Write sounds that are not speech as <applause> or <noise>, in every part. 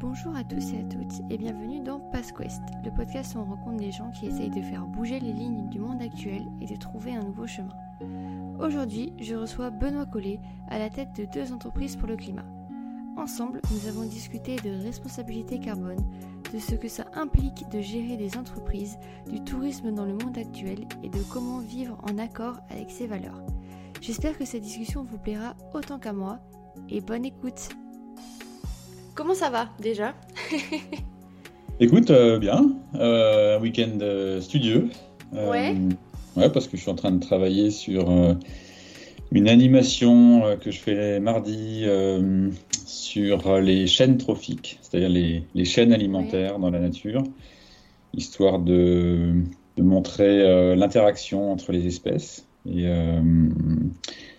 Bonjour à tous et à toutes et bienvenue dans PassQuest, le podcast où on rencontre des gens qui essayent de faire bouger les lignes du monde actuel et de trouver un nouveau chemin. Aujourd'hui, je reçois Benoît Collet à la tête de deux entreprises pour le climat. Ensemble, nous avons discuté de responsabilité carbone, de ce que ça implique de gérer des entreprises, du tourisme dans le monde actuel et de comment vivre en accord avec ses valeurs. J'espère que cette discussion vous plaira autant qu'à moi et bonne écoute. Comment ça va déjà <laughs> Écoute, euh, bien. Euh, un week-end euh, studieux. Ouais. Ouais, parce que je suis en train de travailler sur une animation que je fais mardi sur les chaînes trophiques, c'est-à-dire les, les, chaînes alimentaires dans la nature, histoire de, de montrer l'interaction entre les espèces. Et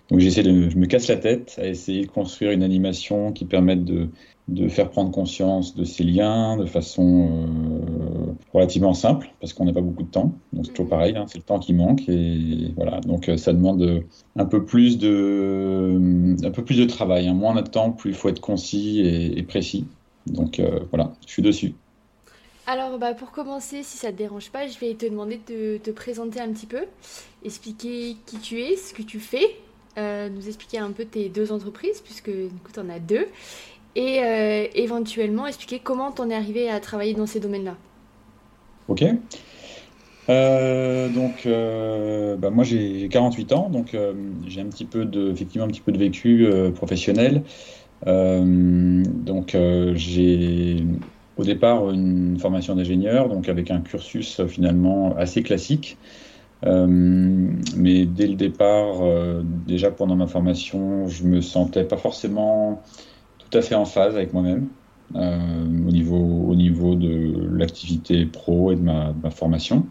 donc j'essaie de, je me casse la tête à essayer de construire une animation qui permette de, de faire prendre conscience de ces liens de façon euh, relativement simple, parce qu'on n'a pas beaucoup de temps. Donc c'est toujours mhm. pareil, hein, c'est le temps qui manque. Et voilà, donc euh, ça demande un peu plus de, un peu plus de travail. Hein. Moins on a de temps, plus il faut être concis et, précis. Donc euh, voilà, je suis dessus. Alors bah, pour commencer, si ça ne te dérange pas, je vais te demander de te présenter un petit peu, expliquer qui tu es, ce que tu fais, euh, nous expliquer un peu tes deux entreprises, puisque tu en as deux, et euh, éventuellement expliquer comment en es arrivé à travailler dans ces domaines-là. Ok. Euh, donc, bah, moi j'ai 48 ans, donc j'ai un petit peu de, effectivement un petit peu de vécu professionnel. donc j'ai au départ une formation d'ingénieur, donc avec un cursus finalement assez classique. Euh, mais dès le départ, euh, déjà pendant ma formation, je me sentais pas forcément tout à fait en phase avec moi-même euh, au, niveau, au niveau de l'activité pro et de ma, formation.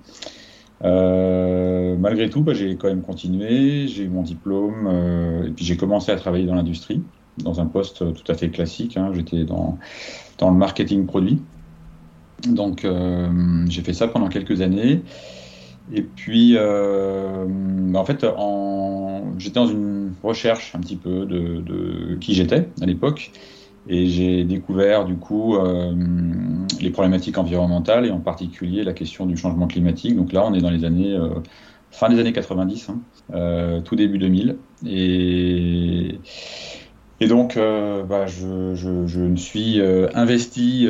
malgré tout, bah, j'ai quand même continué, j'ai eu mon diplôme et puis j'ai commencé à travailler dans l'industrie, dans un poste tout à fait classique. Hein. J'étais dans, dans le marketing produit. Donc j'ai fait ça pendant quelques années. Et puis, euh, en fait, j'étais dans une recherche un petit peu de, qui j'étais à l'époque. Et j'ai découvert du coup euh, les problématiques environnementales et en particulier la question du changement climatique. Donc là, on est dans les années euh, fin des années 90, hein, tout début 2000. Et, et donc, bah, je, je, me suis investi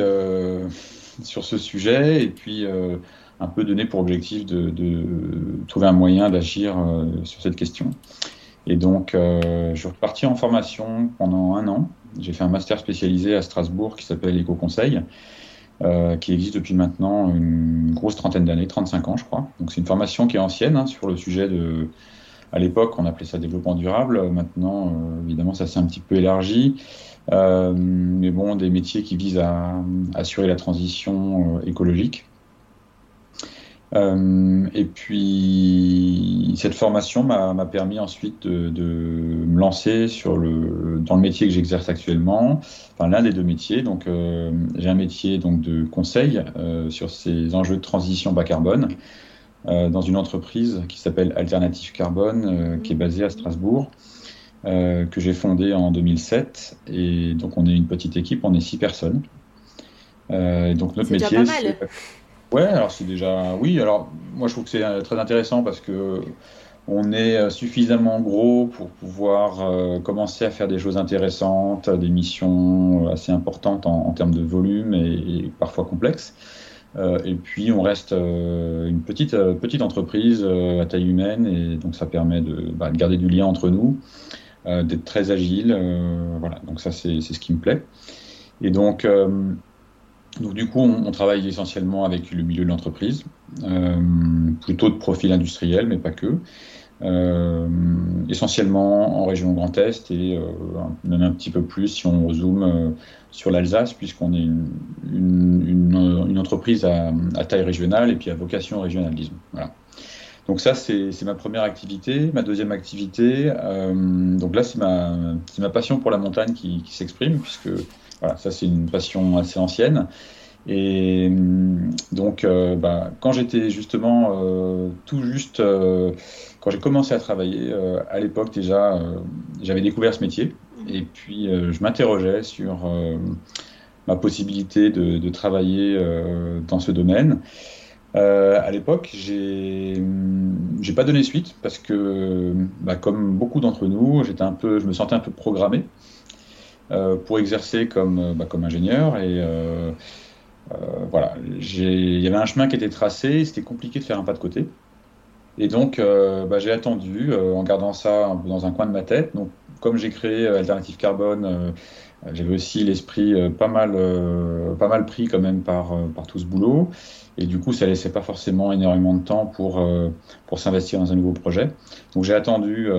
sur ce sujet et puis un peu donné pour objectif de, trouver un moyen d'agir euh, sur cette question. Et donc, euh, je suis reparti en formation pendant un an. J'ai fait un master spécialisé à Strasbourg qui s'appelle Éco-Conseil, euh, qui existe depuis maintenant une grosse trentaine d'années, 35 ans, je crois. Donc, c'est une formation qui est ancienne hein, sur le sujet de. À l'époque, on appelait ça développement durable. Maintenant, évidemment, ça s'est un petit peu élargi. mais bon, des métiers qui visent à assurer la transition écologique. Euh, et puis cette formation m'a permis ensuite de, de, me lancer sur le, dans le métier que j'exerce actuellement, enfin l'un des deux métiers. Donc euh, j'ai un métier donc de conseil euh, sur ces enjeux de transition bas carbone dans une entreprise qui s'appelle Alternative Carbone, qui est basée à Strasbourg. que j'ai fondée en 2007 et donc on est une petite équipe, on est six personnes. donc notre métier, c'est Ouais, alors c'est déjà. Oui, alors moi je trouve que c'est euh, très intéressant parce que on est euh, suffisamment gros pour pouvoir euh, commencer à faire des choses intéressantes, des missions assez importantes en, termes de volume et, parfois complexes. et puis on reste une petite, petite entreprise à taille humaine et donc ça permet de, bah, de garder du lien entre nous, d'être très agile. voilà, donc ça c'est ce qui me plaît. Et donc donc du coup, on, travaille essentiellement avec le milieu de l'entreprise, euh, plutôt de profil industriel, mais pas que. Euh, essentiellement en région Grand Est et euh, même un petit peu plus si on zoome sur l'Alsace, puisqu'on est une, entreprise à, taille régionale et puis à vocation régionale, disons. Voilà. Donc ça, c'est ma première activité. Ma deuxième activité, donc là, c'est ma, passion pour la montagne qui s'exprime, puisque voilà, ça c'est une passion assez ancienne. Et hum, donc, euh, bah, quand j'étais justement euh, tout juste, euh, quand j'ai commencé à travailler, à l'époque déjà, j'avais découvert ce métier. Et puis, je m'interrogeais sur ma possibilité de, travailler dans ce domaine. à l'époque, j'ai j'ai pas donné suite parce que, bah, comme beaucoup d'entre nous, j'étais un peu, je me sentais un peu programmé pour exercer comme bah, comme ingénieur et voilà, il y avait un chemin qui était tracé, c'était compliqué de faire un pas de côté. Et donc, euh, bah, j'ai attendu euh, en gardant ça dans un coin de ma tête. Donc, comme j'ai créé euh, Alternative Carbone, j'avais aussi l'esprit pas mal, pas mal pris quand même par, par tout ce boulot. Et du coup, ça laissait pas forcément énormément de temps pour, pour s'investir dans un nouveau projet. Donc, j'ai attendu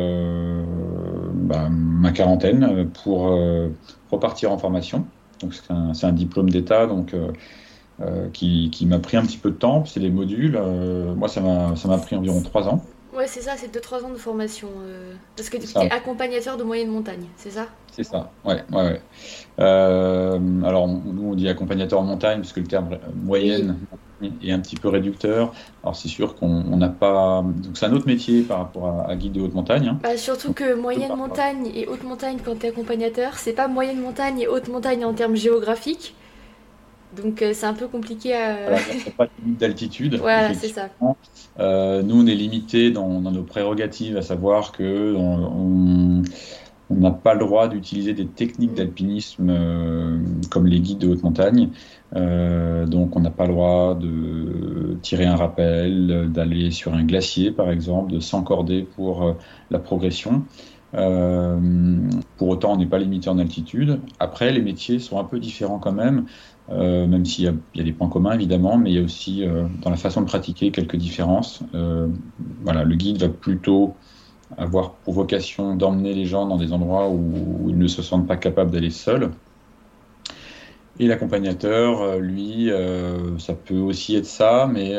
bah, ma quarantaine pour repartir en formation. Donc, c'est un, un, diplôme d'État. Donc, euh, qui, m'a pris un petit peu de temps. C'est les modules. Euh, moi, ça m'a pris environ 3 ans. Ouais, c'est ça, c'est 2-3 ans de formation. Euh, parce que tu es accompagnateur de moyenne montagne, c'est ça? C'est ça, ouais. ouais, ouais. alors, nous, on dit accompagnateur en montagne, parce que le terme moyenne est un petit peu réducteur. Alors, c'est sûr qu'on n'a pas. Donc, c'est un autre métier par rapport à, guide de haute montagne. Hein. Bah, surtout que moyenne montagne et haute montagne, quand tu es accompagnateur, c'est pas moyenne montagne et haute montagne en termes géographiques. Donc euh, c'est un peu compliqué à. Voilà, a pas de <laughs> limite d'altitude. voilà, c'est ça. Euh, nous, on est limité dans, nos prérogatives, à savoir que on n'a pas le droit d'utiliser des techniques d'alpinisme euh, comme les guides de haute montagne. Donc on n'a pas le droit de tirer un rappel, d'aller sur un glacier par exemple, de s'encorder pour la progression. pour autant, on n'est pas limité en altitude. Après, les métiers sont un peu différents quand même. Euh, même s'il y, a des points communs évidemment, mais il y a aussi euh, dans la façon de pratiquer quelques différences. Euh, voilà, le guide va plutôt avoir pour vocation d'emmener les gens dans des endroits où, ils ne se sentent pas capables d'aller seuls. Et l'accompagnateur, lui, ça peut aussi être ça, mais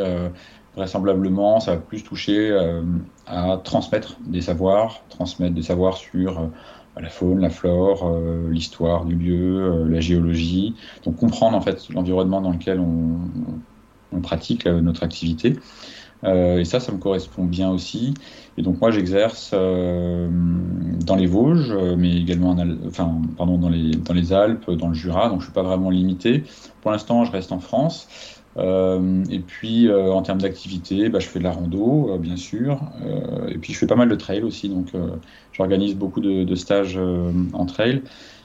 vraisemblablement, ça va plus toucher à transmettre des savoirs, transmettre des savoirs sur la faune, la flore, euh, l'histoire du lieu, euh, la géologie. Donc comprendre en fait l'environnement dans lequel on, pratique euh, notre activité. Et ça, ça me correspond bien aussi. Et donc moi, j'exerce dans les Vosges, mais également enfin, pardon, dans, les, dans les Alpes, dans le Jura. Donc je suis pas vraiment limité. Pour l'instant, je reste en France. Euh, et puis euh, en termes d'activité, bah, je fais de la rando, euh, bien sûr. et puis je fais pas mal de trail aussi. Donc j'organise beaucoup de, stages en trail.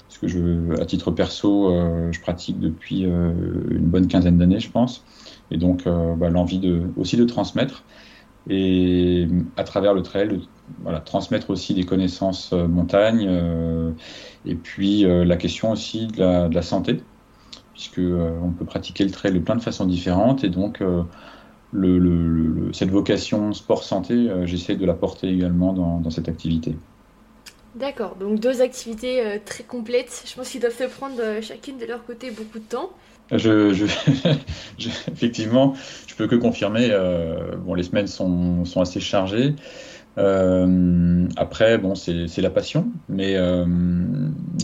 Parce que je, à titre perso, je pratique depuis une bonne quinzaine d'années, je pense. Et donc bah, l'envie de, aussi de transmettre. Et à travers le trail, voilà, transmettre aussi des connaissances montagne. et puis la question aussi de la, santé puisque euh, on peut pratiquer le trail de plein de façons différentes et donc euh, le, cette vocation sport-santé, euh, j'essaie de la porter également dans, cette activité. D'accord, donc deux activités très complètes. Je pense qu'ils doivent te prendre chacune de leur côté beaucoup de temps. Je, <laughs> je, effectivement, je peux que confirmer. bon, les semaines sont, sont assez chargées. Euh, après, bon, c'est la passion, mais euh,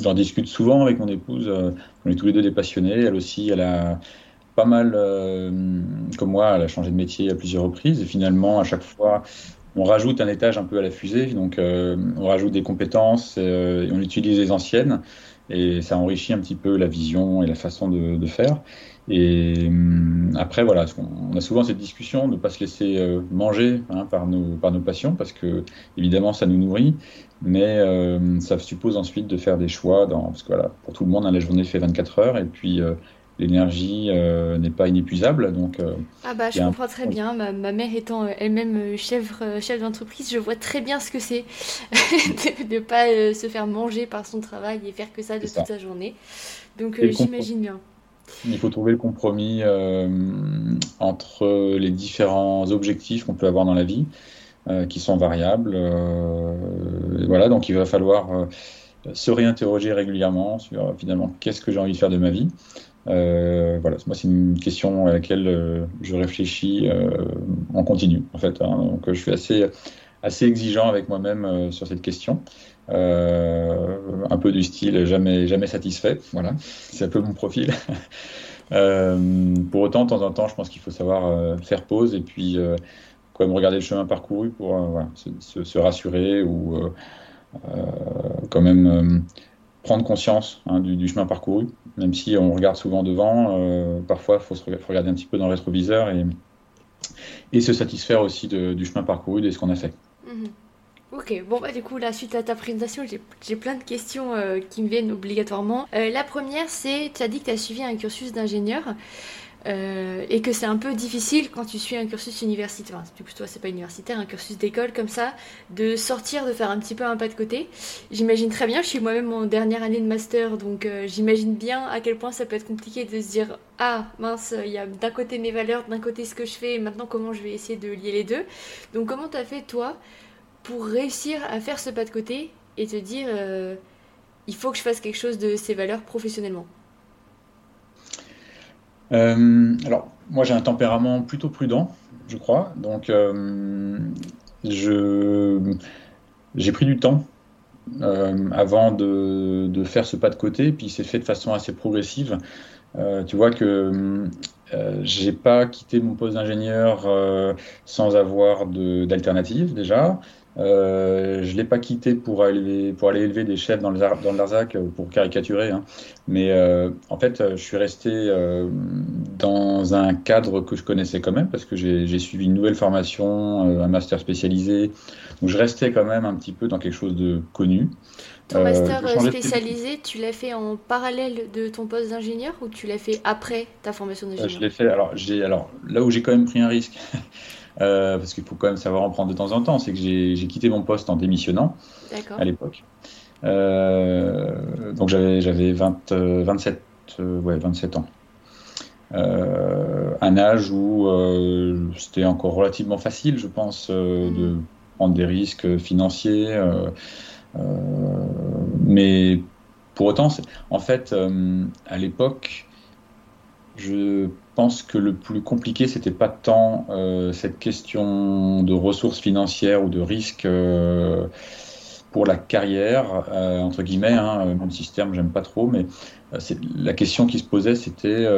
j'en discute souvent avec mon épouse. Euh, on est tous les deux des passionnés. Elle aussi, elle a pas mal, comme moi, elle a changé de métier à plusieurs reprises. Et finalement, à chaque fois, on rajoute un étage un peu à la fusée. Donc, on rajoute des compétences et on utilise les anciennes. Et ça enrichit un petit peu la vision et la façon de, de faire. Et hum, après, voilà, on a souvent cette discussion de ne pas se laisser euh, manger hein, par, nos, par nos passions, parce que évidemment, ça nous nourrit, mais euh, ça suppose ensuite de faire des choix, dans, parce que voilà, pour tout le monde, hein, la journée fait 24 heures, et puis euh, l'énergie n'est pas inépuisable. Donc, ah bah, je comprends très bien. Ma, ma mère étant elle-même chef, chef d'entreprise, je vois très bien ce que c'est <laughs> de ne pas se faire manger par son travail et faire que ça de toute sa journée. Donc j'imagine bien. Il faut trouver le compromis euh, entre les différents objectifs qu'on peut avoir dans la vie, euh, qui sont variables. Euh, voilà, donc il va falloir se réinterroger régulièrement sur finalement qu'est-ce que j'ai envie de faire de ma vie. Voilà, moi c'est une question à laquelle je réfléchis en continu en fait. Hein. donc je suis assez assez exigeant avec moi-même sur cette question. Euh, un peu du style jamais, jamais satisfait. Voilà, c'est un peu mon profil. <laughs> Euh, pour autant, de temps en temps, je pense qu'il faut savoir euh, faire pause et puis quand même regarder le chemin parcouru pour se, rassurer ou quand même prendre conscience hein, du, chemin parcouru, même si on regarde souvent devant, parfois il faut, regarder un petit peu dans le rétroviseur et, se satisfaire aussi du chemin parcouru, de ce qu'on a fait. Mhm. Ok, bon bah du coup là suite à ta présentation j'ai plein de questions euh, qui me viennent obligatoirement. Euh, la première c'est, tu as dit que tu as suivi un cursus d'ingénieur euh, et que c'est un peu difficile quand tu suis un cursus universitaire, enfin, du coup toi c'est pas universitaire, un cursus d'école comme ça, de sortir, de faire un petit peu un pas de côté. J'imagine très bien, je suis moi-même en dernière année de master donc j'imagine bien à quel point ça peut être compliqué de se dire ah mince, il y a d'un côté mes valeurs, d'un côté ce que je fais et maintenant comment je vais essayer de lier les deux. Donc comment tu as fait toi pour réussir à faire ce pas de côté et te dire euh, il faut que je fasse quelque chose de ces valeurs professionnellement? Euh, Alors, moi j'ai un tempérament plutôt prudent, je crois. Donc, euh, j'ai pris du temps avant de, de, faire ce pas de côté, puis c'est fait de façon assez progressive. tu vois que j'ai pas quitté mon poste d'ingénieur sans avoir d'alternative déjà. Euh, je l'ai pas quitté pour aller, pour aller élever des chefs dans le, dans le Larzac, euh, pour caricaturer. Hein. Mais euh, en fait, je suis resté dans un cadre que je connaissais quand même, parce que j'ai suivi une nouvelle formation, un master spécialisé. Donc je restais quand même un petit peu dans quelque chose de connu. Ton master spécialisé, tu l'as fait en parallèle de ton poste d'ingénieur ou tu l'as fait après ta formation d'ingénieur Je l'ai fait. Alors, alors là où j'ai quand même pris un risque. <laughs> Euh, parce qu'il faut quand même savoir en prendre de temps en temps, c'est que j'ai quitté mon poste en démissionnant à l'époque. Euh, donc j'avais 27, euh, ouais, 27 ans. un âge où c'était encore relativement facile, je pense, de prendre des risques financiers. Mais pour autant, en fait, à l'époque, je pense que le plus compliqué, c'était pas tant euh, cette question de ressources financières ou de risques euh, pour la carrière, euh, entre guillemets, hein, mon système, j'aime pas trop, mais la question qui se posait, c'était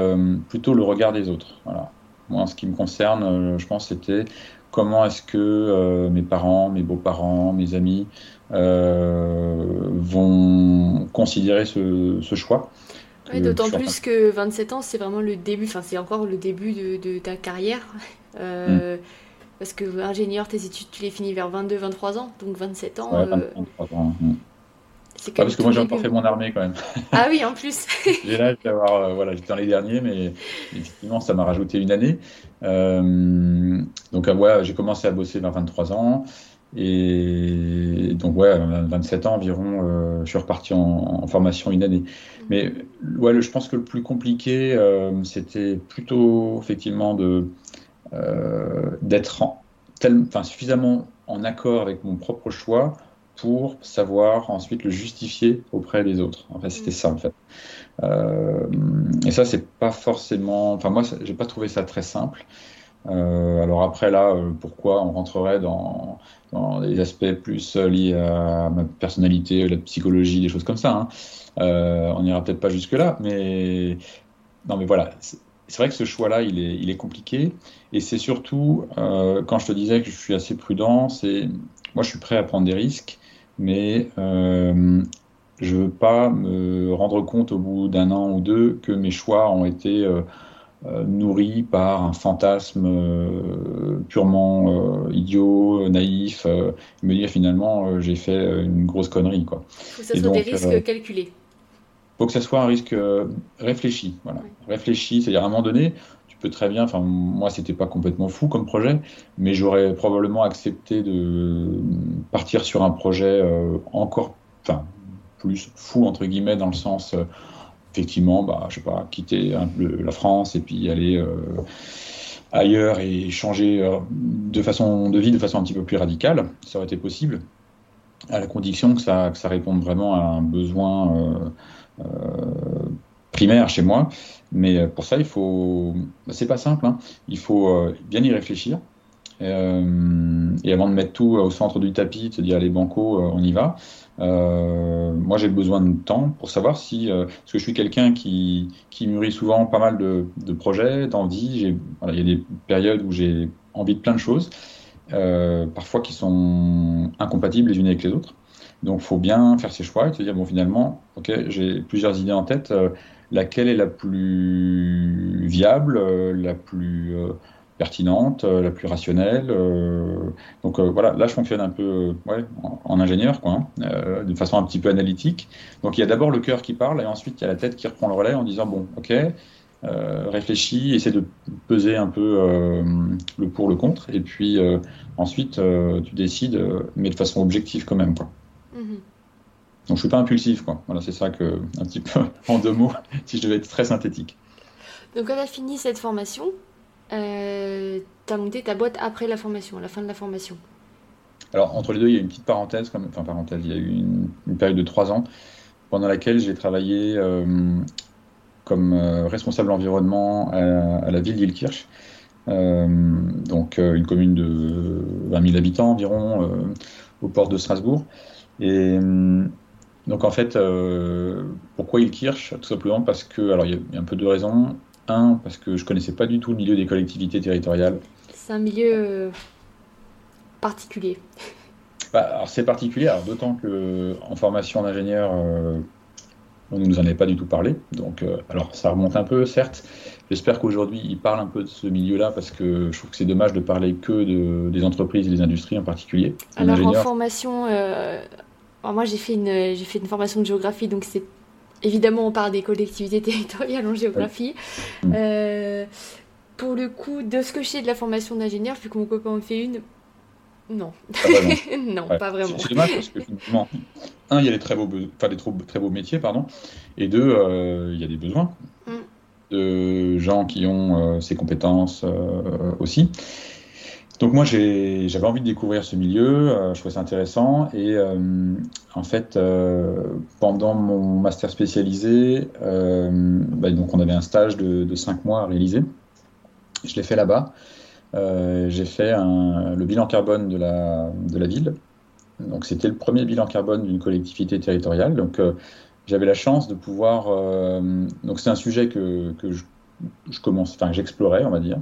plutôt le regard des autres. Moi, en ce qui me concerne, je pense c'était comment est-ce que mes parents, mes beaux-parents, mes amis vont considérer ce choix D'autant plus que 27 ans, c'est vraiment le début, enfin c'est encore le début de, ta carrière. <laughs> Euh, mm. Parce que ingénieur, tes études, tu les finis vers 22-23 ans, donc 27 ans. Ouais, 23 euh, ans. Mm. parce que moi j'ai encore fait mon armée quand même. <laughs> Ah oui, en plus. j'ai là d'avoir, euh, voilà, j'étais dans les derniers, mais effectivement ça m'a rajouté une année. donc ouais, j'ai commencé à bosser vers 23 ans. Et donc, ouais, 27 ans environ, euh, je suis reparti en, formation une année. Mais ouais, je pense que le plus compliqué, euh, c'était plutôt effectivement de euh, d'être suffisamment en accord avec mon propre choix pour savoir ensuite le justifier auprès des autres. En fait, c'était ça, en fait. et ça, c'est pas forcément. Enfin, moi, j'ai pas trouvé ça très simple. Euh, alors après là, euh, pourquoi on rentrerait dans, dans des aspects plus euh, liés à ma personnalité, la psychologie, des choses comme ça. Hein. on n'ira peut-être pas jusque là, mais non, mais voilà. C'est vrai que ce choix-là, il est, il est compliqué, et c'est surtout quand je te disais que je suis assez prudent, c'est moi je suis prêt à prendre des risques, mais je veux pas me rendre compte au bout d'un an ou deux que mes choix ont été nourri par un fantasme euh, purement euh, idiot, naïf, me dire finalement j'ai fait une grosse connerie. Quoi. Il faut que ce soit des risques calculés. Il faut que ce soit un risque réfléchi. Voilà. Réfléchi, c'est-à-dire à un moment donné, tu peux très bien, enfin moi c'était pas complètement fou comme projet, mais j'aurais probablement accepté de partir sur un projet encore, enfin plus fou entre guillemets dans le sens effectivement, bah, je sais pas, quitter la France et puis aller euh, ailleurs et changer euh, de façon de vie de façon un petit peu plus radicale, ça aurait été possible, à la condition que ça, que ça réponde vraiment à un besoin euh, primaire chez moi. Mais pour ça, il faut, bah, c'est pas simple, hein. il faut bien y réfléchir. et avant de mettre tout au centre du tapis, de se dire allez banco, on y va. Euh, moi, j'ai besoin de temps pour savoir si, euh, parce que je suis quelqu'un qui, qui mûrit souvent pas mal de, de projets, d'envie. Voilà, il y a des périodes où j'ai envie de plein de choses, euh, parfois qui sont incompatibles les unes avec les autres. Donc, faut bien faire ses choix et te dire bon, finalement, ok, j'ai plusieurs idées en tête. laquelle est la plus viable, la plus pertinente, euh, la plus rationnelle. Euh, donc euh, voilà, là je fonctionne un peu ouais, en, ingénieur, quoi, hein, de façon un petit peu analytique. Donc il y a d'abord le cœur qui parle et ensuite il y a la tête qui reprend le relais en disant bon, ok, réfléchis, essaie de peser un peu le pour, le contre, et puis ensuite tu décides, mais de façon objective quand même. Quoi. Mm-hmm. Donc je suis pas impulsif, quoi. Voilà, c'est ça que, un petit peu <laughs> en deux mots, si je devais être très synthétique. Donc on a fini cette formation, euh, tu as monté ta boîte après la formation, à la fin de la formation Alors, entre les deux, il y a une petite parenthèse, comme, enfin, parenthèse, il y a eu une, période de trois ans pendant laquelle j'ai travaillé euh, comme euh, responsable environnement à, la ville d'Ilkirch, donc une commune de 20 000 habitants environ, au port de Strasbourg. Et donc, en fait, pourquoi Ilkirch Tout simplement parce que, alors, il y, a un peu de raisons. Un, parce que je connaissais pas du tout le milieu des collectivités territoriales. C'est un milieu euh, particulier. <laughs> Bah, alors c'est particulier, d'autant que en formation d'ingénieur, euh, on ne nous en avait pas du tout parlé. Donc, euh, alors ça remonte un peu, certes. J'espère qu'aujourd'hui, ils parlent un peu de ce milieu-là parce que je trouve que c'est dommage de parler que de, des entreprises et des industries en particulier. Alors, en formation, moi j'ai fait, une, j'ai fait une formation de géographie, donc c'est évidemment, on parle des collectivités <laughs> territoriales en géographie. Euh, pour le coup, de ce que je sais de la formation d'ingénieur, vu que mon copain en fait une, non. non, <laughs> pas vraiment. C'est dommage parce que finalement, un, il y a des très beaux, enfin, des très beaux métiers, pardon, et deux, euh, il y a des besoins mm. de gens qui ont euh, ces compétences aussi. Donc moi j'avais envie de découvrir ce milieu, euh, je trouvais ça intéressant et euh, en fait euh, pendant mon master spécialisé, bah, donc on avait un stage de, de, cinq mois à réaliser. Je l'ai fait là-bas. J'ai fait le bilan carbone de la, ville. Donc c'était le premier bilan carbone d'une collectivité territoriale. Donc j'avais la chance de pouvoir. donc c'est un sujet que, je, j'explorais on va dire.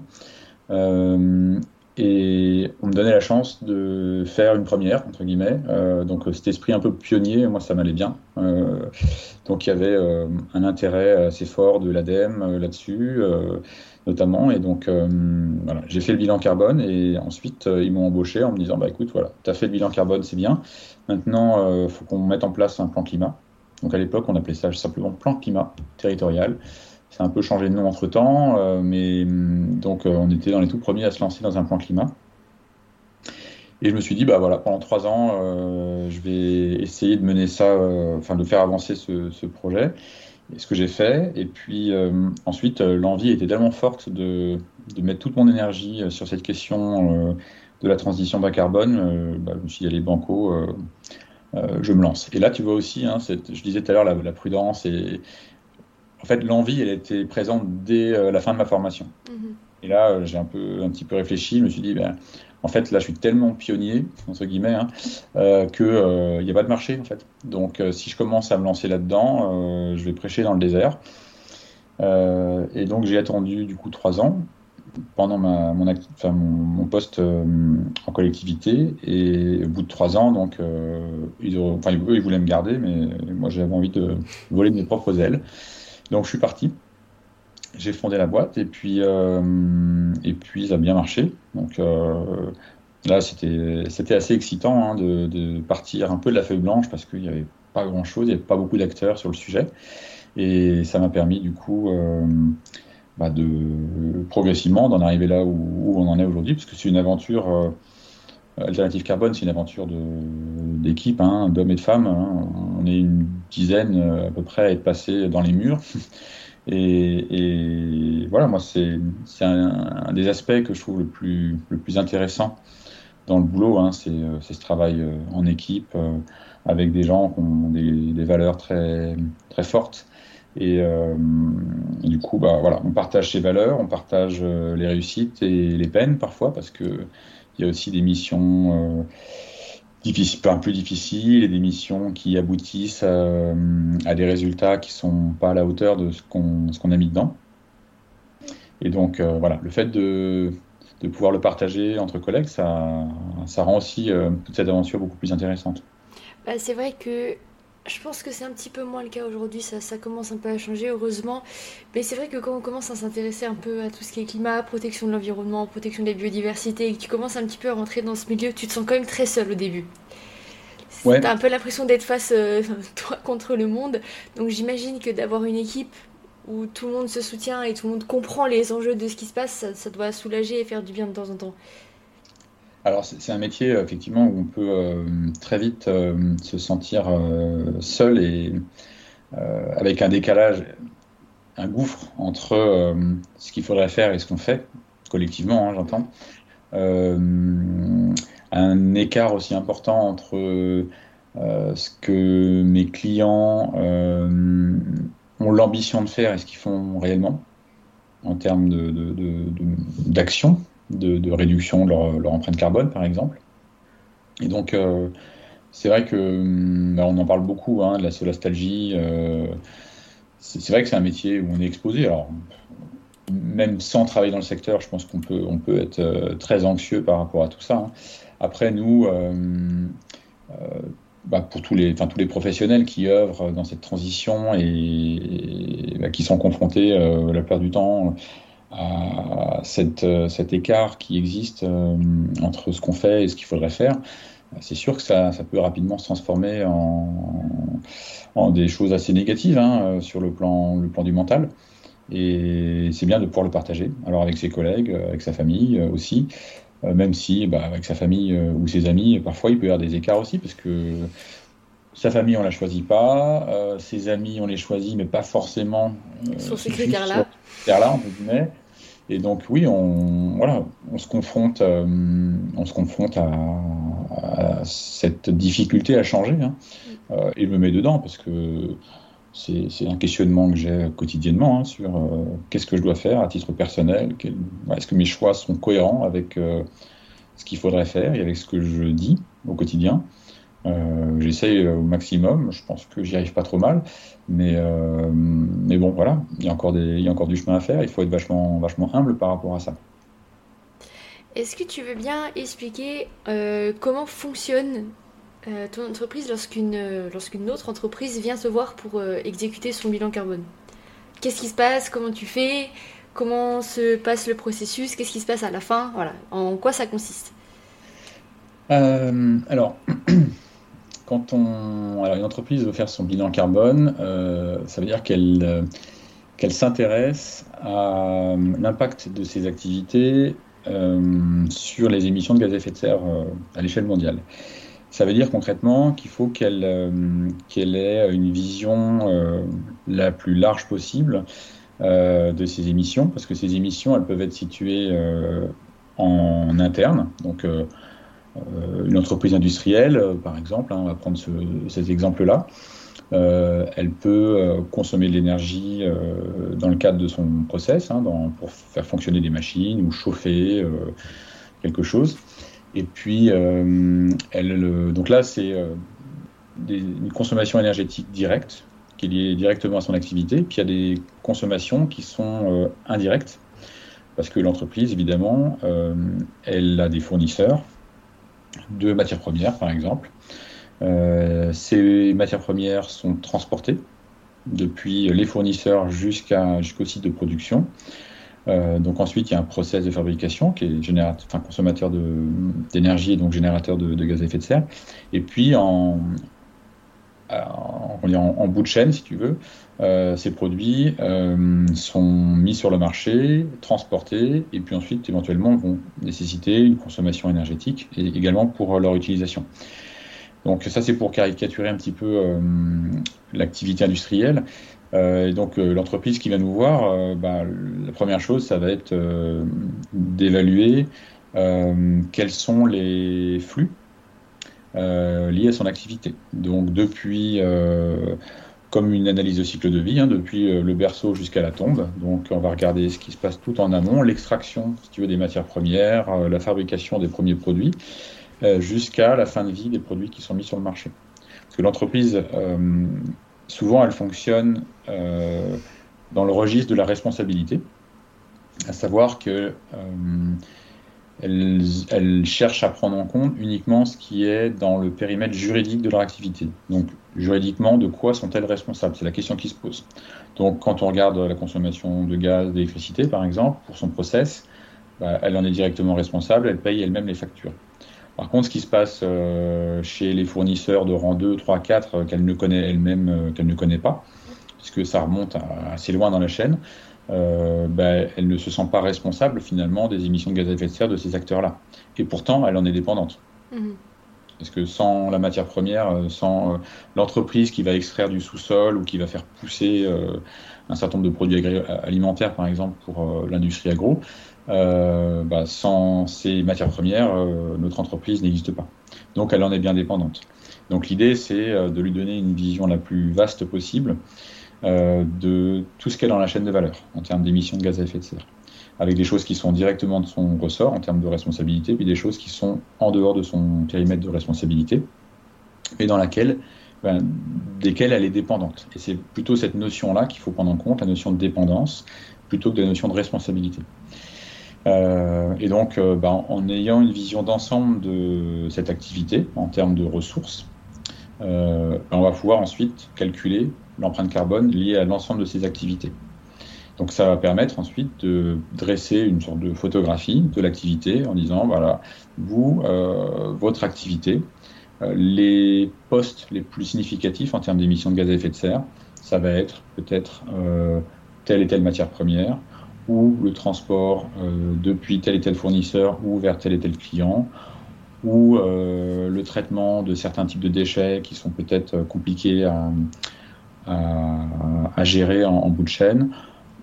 Et on me donnait la chance de faire une première, entre guillemets. Euh, donc cet esprit un peu pionnier, moi ça m'allait bien. Euh, donc il y avait euh, un intérêt assez fort de l'ADEME euh, là-dessus, euh, notamment. Et donc voilà, j'ai fait le bilan carbone et ensuite ils m'ont embauché en me disant bah écoute voilà, tu as fait le bilan carbone, c'est bien. Maintenant il faut qu'on mette en place un plan climat. Donc à l'époque on appelait ça simplement plan climat territorial. Ça a un peu changé de nom entre temps, euh, mais hum, donc euh, on était dans les tout premiers à se lancer dans un plan climat. Et je me suis dit, bah voilà, pendant trois ans, euh, je vais essayer de mener ça, enfin de faire avancer ce, projet. Et ce que j'ai fait. Et puis ensuite, l'envie était tellement forte de, mettre toute mon énergie sur cette question de la transition bas carbone. Bah, je me suis dit, allez, banco, je me lance. Et là, tu vois aussi, hein, je disais tout à l'heure, la, prudence et, en fait, l'envie, elle était présente dès euh, la fin de ma formation. Mhm. Et là, euh, j'ai un, peu, un petit peu réfléchi, je me suis dit, ben, en fait, là, je suis tellement pionnier, entre guillemets, hein, euh, qu'il n'y a pas de marché, en fait. Donc, si je commence à me lancer là-dedans, je vais prêcher dans le désert. et donc, j'ai attendu, du coup, trois ans pendant ma, mon, poste en collectivité. Et au bout de trois ans, donc, ils, enfin, eux, ils voulaient me garder, mais moi, j'avais envie de voler de mes propres ailes. Donc je suis parti. J'ai fondé la boîte et puis, euh, et puis ça a bien marché. Donc euh, là, c'était assez excitant hein, de, partir un peu de la feuille blanche parce qu'il n'y avait pas grand-chose, il n'y avait pas beaucoup d'acteurs sur le sujet. Et ça m'a permis du coup euh, bah, de progressivement d'en arriver là où, on en est aujourd'hui, parce que c'est une aventure Alternative Carbone, c'est une aventure d'équipe, hein, d'hommes et de femmes. Hein. On est une dizaine euh, à peu près à être passés dans les murs. <laughs> Et, voilà, moi, c'est un, des aspects que je trouve le plus, le plus intéressant dans le boulot. Hein, euh, c'est ce travail euh, en équipe avec des gens qui ont des, valeurs très, très fortes. Et, du coup, bah, voilà, on partage ces valeurs, on partage les réussites et les peines parfois, parce que il y a aussi des missions euh, difficiles, plus difficiles et des missions qui aboutissent à, des résultats qui sont pas à la hauteur de ce qu'on qu'on a mis dedans. Et donc euh, voilà, le fait de, de, pouvoir le partager entre collègues, ça, ça rend aussi euh, toute cette aventure beaucoup plus intéressante. bah, C'est vrai que je pense que c'est un petit peu moins le cas aujourd'hui, ça, ça, commence un peu à changer, heureusement. Mais c'est vrai que quand on commence à s'intéresser un peu à tout ce qui est climat, protection de l'environnement, protection de la biodiversité, et que tu commences un petit peu à rentrer dans ce milieu, tu te sens quand même très seul au début. Ouais. T'as un peu l'impression d'être face, euh, <laughs> toi, contre le monde. Donc j'imagine que d'avoir une équipe où tout le monde se soutient et tout le monde comprend les enjeux de ce qui se passe, ça, doit soulager et faire du bien de temps en temps. Alors c'est un métier effectivement où on peut euh, très vite euh, se sentir seul et avec un décalage, un gouffre entre ce qu'il faudrait faire et ce qu'on fait collectivement, hein, j'entends. Un écart aussi important entre euh, ce que mes clients euh, ont l'ambition de faire et ce qu'ils font réellement en termes d'action, de, de, réduction de leur, empreinte carbone, par exemple. Et donc, euh, c'est vrai que bah, on en parle beaucoup hein, de la solastalgie. c'est vrai que c'est un métier où on est exposé. Alors, même sans travailler dans le secteur, je pense qu'on peut, on peut être très anxieux par rapport à tout ça. Hein. Après, nous, euh, euh, bah, pour tous les, tous les professionnels qui œuvrent dans cette transition et, bah, qui sont confrontés euh, la plupart du temps à cette, cet écart qui existe entre ce qu'on fait et ce qu'il faudrait faire, c'est sûr que ça, ça, peut rapidement se transformer en, en des choses assez négatives hein, sur le plan, le plan du mental. Et c'est bien de pouvoir le partager, alors avec ses collègues, avec sa famille aussi, euh, même si bah, avec sa famille euh, ou ses amis, parfois il peut y avoir des écarts aussi, parce que sa famille, on la choisit pas, euh, ses amis, on les choisit, mais pas forcément sur ces critères-là. Critères Et donc oui, on, voilà, on se confronte, on se confronte à, cette difficulté à changer. Hein. Mm. et me met dedans parce que c'est un questionnement que j'ai quotidiennement hein, sur euh, qu'est-ce que je dois faire à titre personnel, est-ce que mes choix sont cohérents avec euh, ce qu'il faudrait faire et avec ce que je dis au quotidien. Euh, J'essaye au maximum, je pense que j'y arrive pas trop mal, mais, mais bon voilà, il y, a encore des, il y a encore du chemin à faire, il faut être vachement, vachement humble par rapport à ça. Est-ce que tu veux bien expliquer comment fonctionne euh, ton entreprise lorsqu'une euh, lorsqu'une autre entreprise vient se voir pour euh, exécuter son bilan carbone? Qu'est-ce qui se passe? Comment tu fais? Comment se passe le processus? Qu'est-ce qui se passe à la fin? Voilà, en quoi ça consiste? Alors, <clears throat> quand on, alors une entreprise veut faire son bilan carbone, ça veut dire qu'elle qu'elle s'intéresse à l'impact de ses activités sur les émissions de gaz à effet de serre à l'échelle mondiale. Ça veut dire concrètement qu'il faut qu'elle euh, ait une vision euh, la plus large possible euh, de ces émissions, parce que ces émissions, elles peuvent être situées en interne. Une entreprise industrielle, par exemple, hein, on va prendre cet exemple-là, elle peut consommer de l'énergie dans le cadre de son process, hein, pour faire fonctionner des machines ou chauffer quelque chose. Et puis, euh, donc là, c'est euh, une consommation énergétique directe qui est liée directement à son activité. Puis il y a des consommations qui sont euh, indirectes parce que l'entreprise, évidemment, elle a des fournisseurs de matières premières, par exemple. ces matières premières sont transportées depuis les fournisseurs jusqu'au site de production. Euh, donc ensuite, il y a un process de fabrication qui est consommateur d'énergie et donc générateur de, gaz à effet de serre. Et puis en, en, bout de chaîne, si tu veux, euh, ces produits euh, sont mis sur le marché, transportés, et puis ensuite éventuellement vont nécessiter une consommation énergétique et également pour leur utilisation. Donc ça c'est pour caricaturer un petit peu l'activité industrielle. Euh, et donc euh, l'entreprise qui vient nous voir, euh, bah, la première chose, ça va être d'évaluer quels sont les flux liés à son activité. Donc depuis comme une analyse de cycle de vie, hein, depuis le berceau jusqu'à la tombe. Donc on va regarder ce qui se passe tout en amont, l'extraction, si tu veux, des matières premières, la fabrication des premiers produits, jusqu'à la fin de vie des produits qui sont mis sur le marché. Parce que l'entreprise souvent elle fonctionne euh, dans le registre de la responsabilité, à savoir que elles, cherchent à prendre en compte uniquement ce qui est dans le périmètre juridique de leur activité. Donc, juridiquement, de quoi sont-elles responsables? C'est la question qui se pose. Donc, quand on regarde la consommation de gaz, d'électricité, par exemple, pour son process, bah, elle en est directement responsable, elle paye elle-même les factures. Par contre, ce qui se passe euh, chez les fournisseurs de rang 2, 3, 4, qu'elle ne connaît elle-même, euh, qu'elle ne connaît pas, puisque ça remonte assez loin dans la chaîne, euh, ben, elle ne se sent pas responsable finalement des émissions de gaz à effet de serre de ces acteurs-là. Et pourtant, elle en est dépendante. Mhm. Parce que sans la matière première, euh, sans euh, l'entreprise qui va extraire du sous-sol ou qui va faire pousser un certain nombre de produits alimentaires, par exemple, pour l'industrie agro, bah, sans ces matières premières, notre entreprise n'existe pas. Donc elle en est bien dépendante. Donc l'idée, c'est de lui donner une vision la plus vaste possible euh, de tout ce qu'est dans la chaîne de valeur en termes d'émissions de gaz à effet de serre, avec des choses qui sont directement de son ressort en termes de responsabilité, puis des choses qui sont en dehors de son périmètre de responsabilité, et dans laquelle, ben, desquelles elle est dépendante. Et c'est plutôt cette notion-là qu'il faut prendre en compte, la notion de dépendance, plutôt que la notion de responsabilité. Euh, et donc, euh, ben, en ayant une vision d'ensemble de cette activité en termes de ressources, ben, on va pouvoir ensuite calculer l'empreinte carbone liée à l'ensemble de ces activités. Donc ça va permettre ensuite de dresser une sorte de photographie de l'activité en disant, voilà, vous, euh, votre activité, euh, les postes les plus significatifs en termes d'émissions de gaz à effet de serre, ça va être peut-être euh, telle et telle matière première, ou le transport depuis tel et tel fournisseur ou vers tel et tel client, ou le traitement de certains types de déchets qui sont peut-être compliqués à, à, gérer en, bout de chaîne,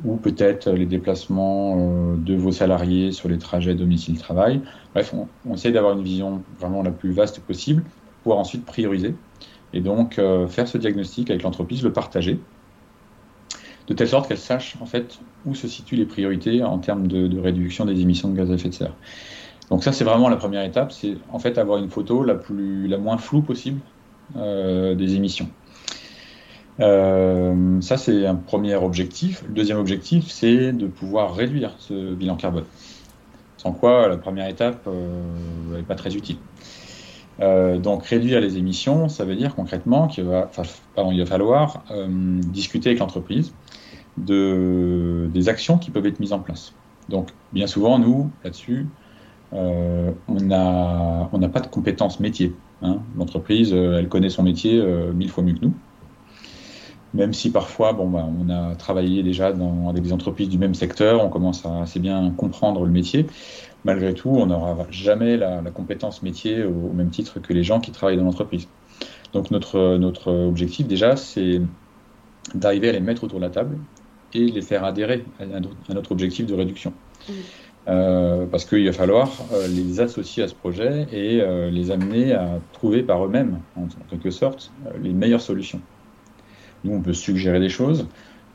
ou peut-être les déplacements euh, de vos salariés sur les trajets domicile-travail. Bref, on, essaie d'avoir une vision vraiment la plus vaste possible pour ensuite prioriser et donc euh, faire ce diagnostic avec l'entreprise, le partager, de telle sorte qu'elle sache en fait où se situent les priorités en termes de, réduction des émissions de gaz à effet de serre. Donc ça, c'est vraiment la première étape, c'est en fait avoir une photo la, plus, la moins floue possible euh, des émissions. Euh, ça, c'est un premier objectif. Le deuxième objectif, c'est de pouvoir réduire ce bilan carbone. Sans quoi, la première étape n'est euh, pas très utile. Euh, donc, réduire les émissions, ça veut dire concrètement qu'il va, il va falloir discuter avec l'entreprise de, des actions qui peuvent être mises en place. Donc, bien souvent, nous, là-dessus, on n'a on pas de compétences métier. Hein. L'entreprise, elle connaît son métier mille fois mieux que nous même si parfois, bon, bah, on a travaillé déjà dans, avec des entreprises du même secteur, on commence à assez bien comprendre le métier. Malgré tout, on n'aura jamais la, compétence métier au, même titre que les gens qui travaillent dans l'entreprise. Donc notre, notre objectif déjà, c'est d'arriver à les mettre autour de la table et les faire adhérer à, notre objectif de réduction. Mmh. Euh, parce qu'il va falloir euh, les associer à ce projet et euh, les amener à trouver par eux-mêmes, en, quelque sorte, les meilleures solutions. Nous, on peut suggérer des choses,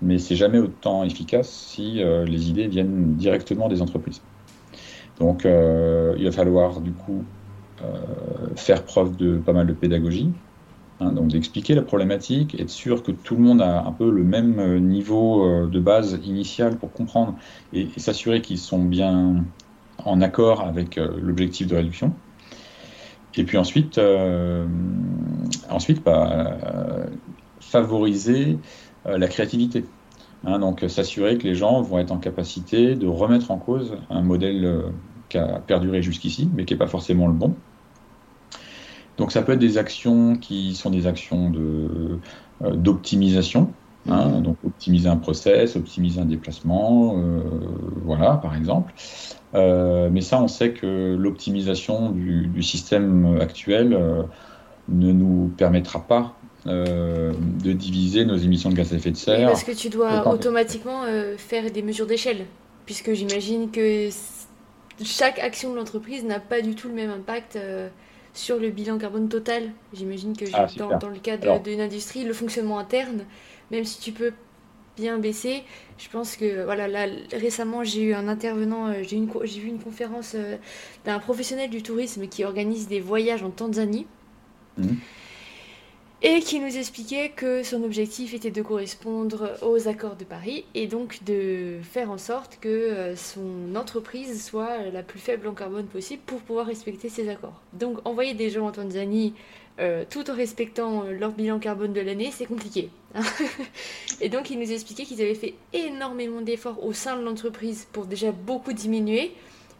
mais c'est jamais autant efficace si euh, les idées viennent directement des entreprises. Donc, euh, il va falloir du coup euh, faire preuve de pas mal de pédagogie, hein, donc d'expliquer la problématique, être sûr que tout le monde a un peu le même niveau de base initiale pour comprendre et, s'assurer qu'ils sont bien en accord avec l'objectif de réduction. Et puis ensuite, ensuite bah, favoriser euh, la créativité. Hein, donc s'assurer que les gens vont être en capacité de remettre en cause un modèle euh, qui a perduré jusqu'ici, mais qui n'est pas forcément le bon. Donc ça peut être des actions qui sont des actions de, euh, d'optimisation, hein, donc optimiser un process, optimiser un déplacement, voilà par exemple. mais ça, on sait que l'optimisation du, du, système actuel ne nous permettra pas euh, de diviser nos émissions de gaz à effet de serre. parce que tu dois automatiquement euh, faire des mesures d'échelle, puisque j'imagine que chaque action de l'entreprise n'a pas du tout le même impact euh, sur le bilan carbone total. J'imagine que ah, dans, le cas d'une industrie, le fonctionnement interne, même si tu peux bien baisser, je pense que voilà là récemment j'ai eu un intervenant, j'ai vu une conférence d'un professionnel du tourisme qui organise des voyages en Tanzanie. Mmh. Et qui nous expliquait que son objectif était de correspondre aux accords de Paris et donc de faire en sorte que euh, son entreprise soit la plus faible en carbone possible pour pouvoir respecter ces accords. Donc envoyer des gens en Tanzanie euh, tout en respectant leur bilan carbone de l'année, c'est compliqué. <laughs> et donc il nous expliquait qu'ils avaient fait énormément d'efforts au sein de l'entreprise pour déjà beaucoup diminuer,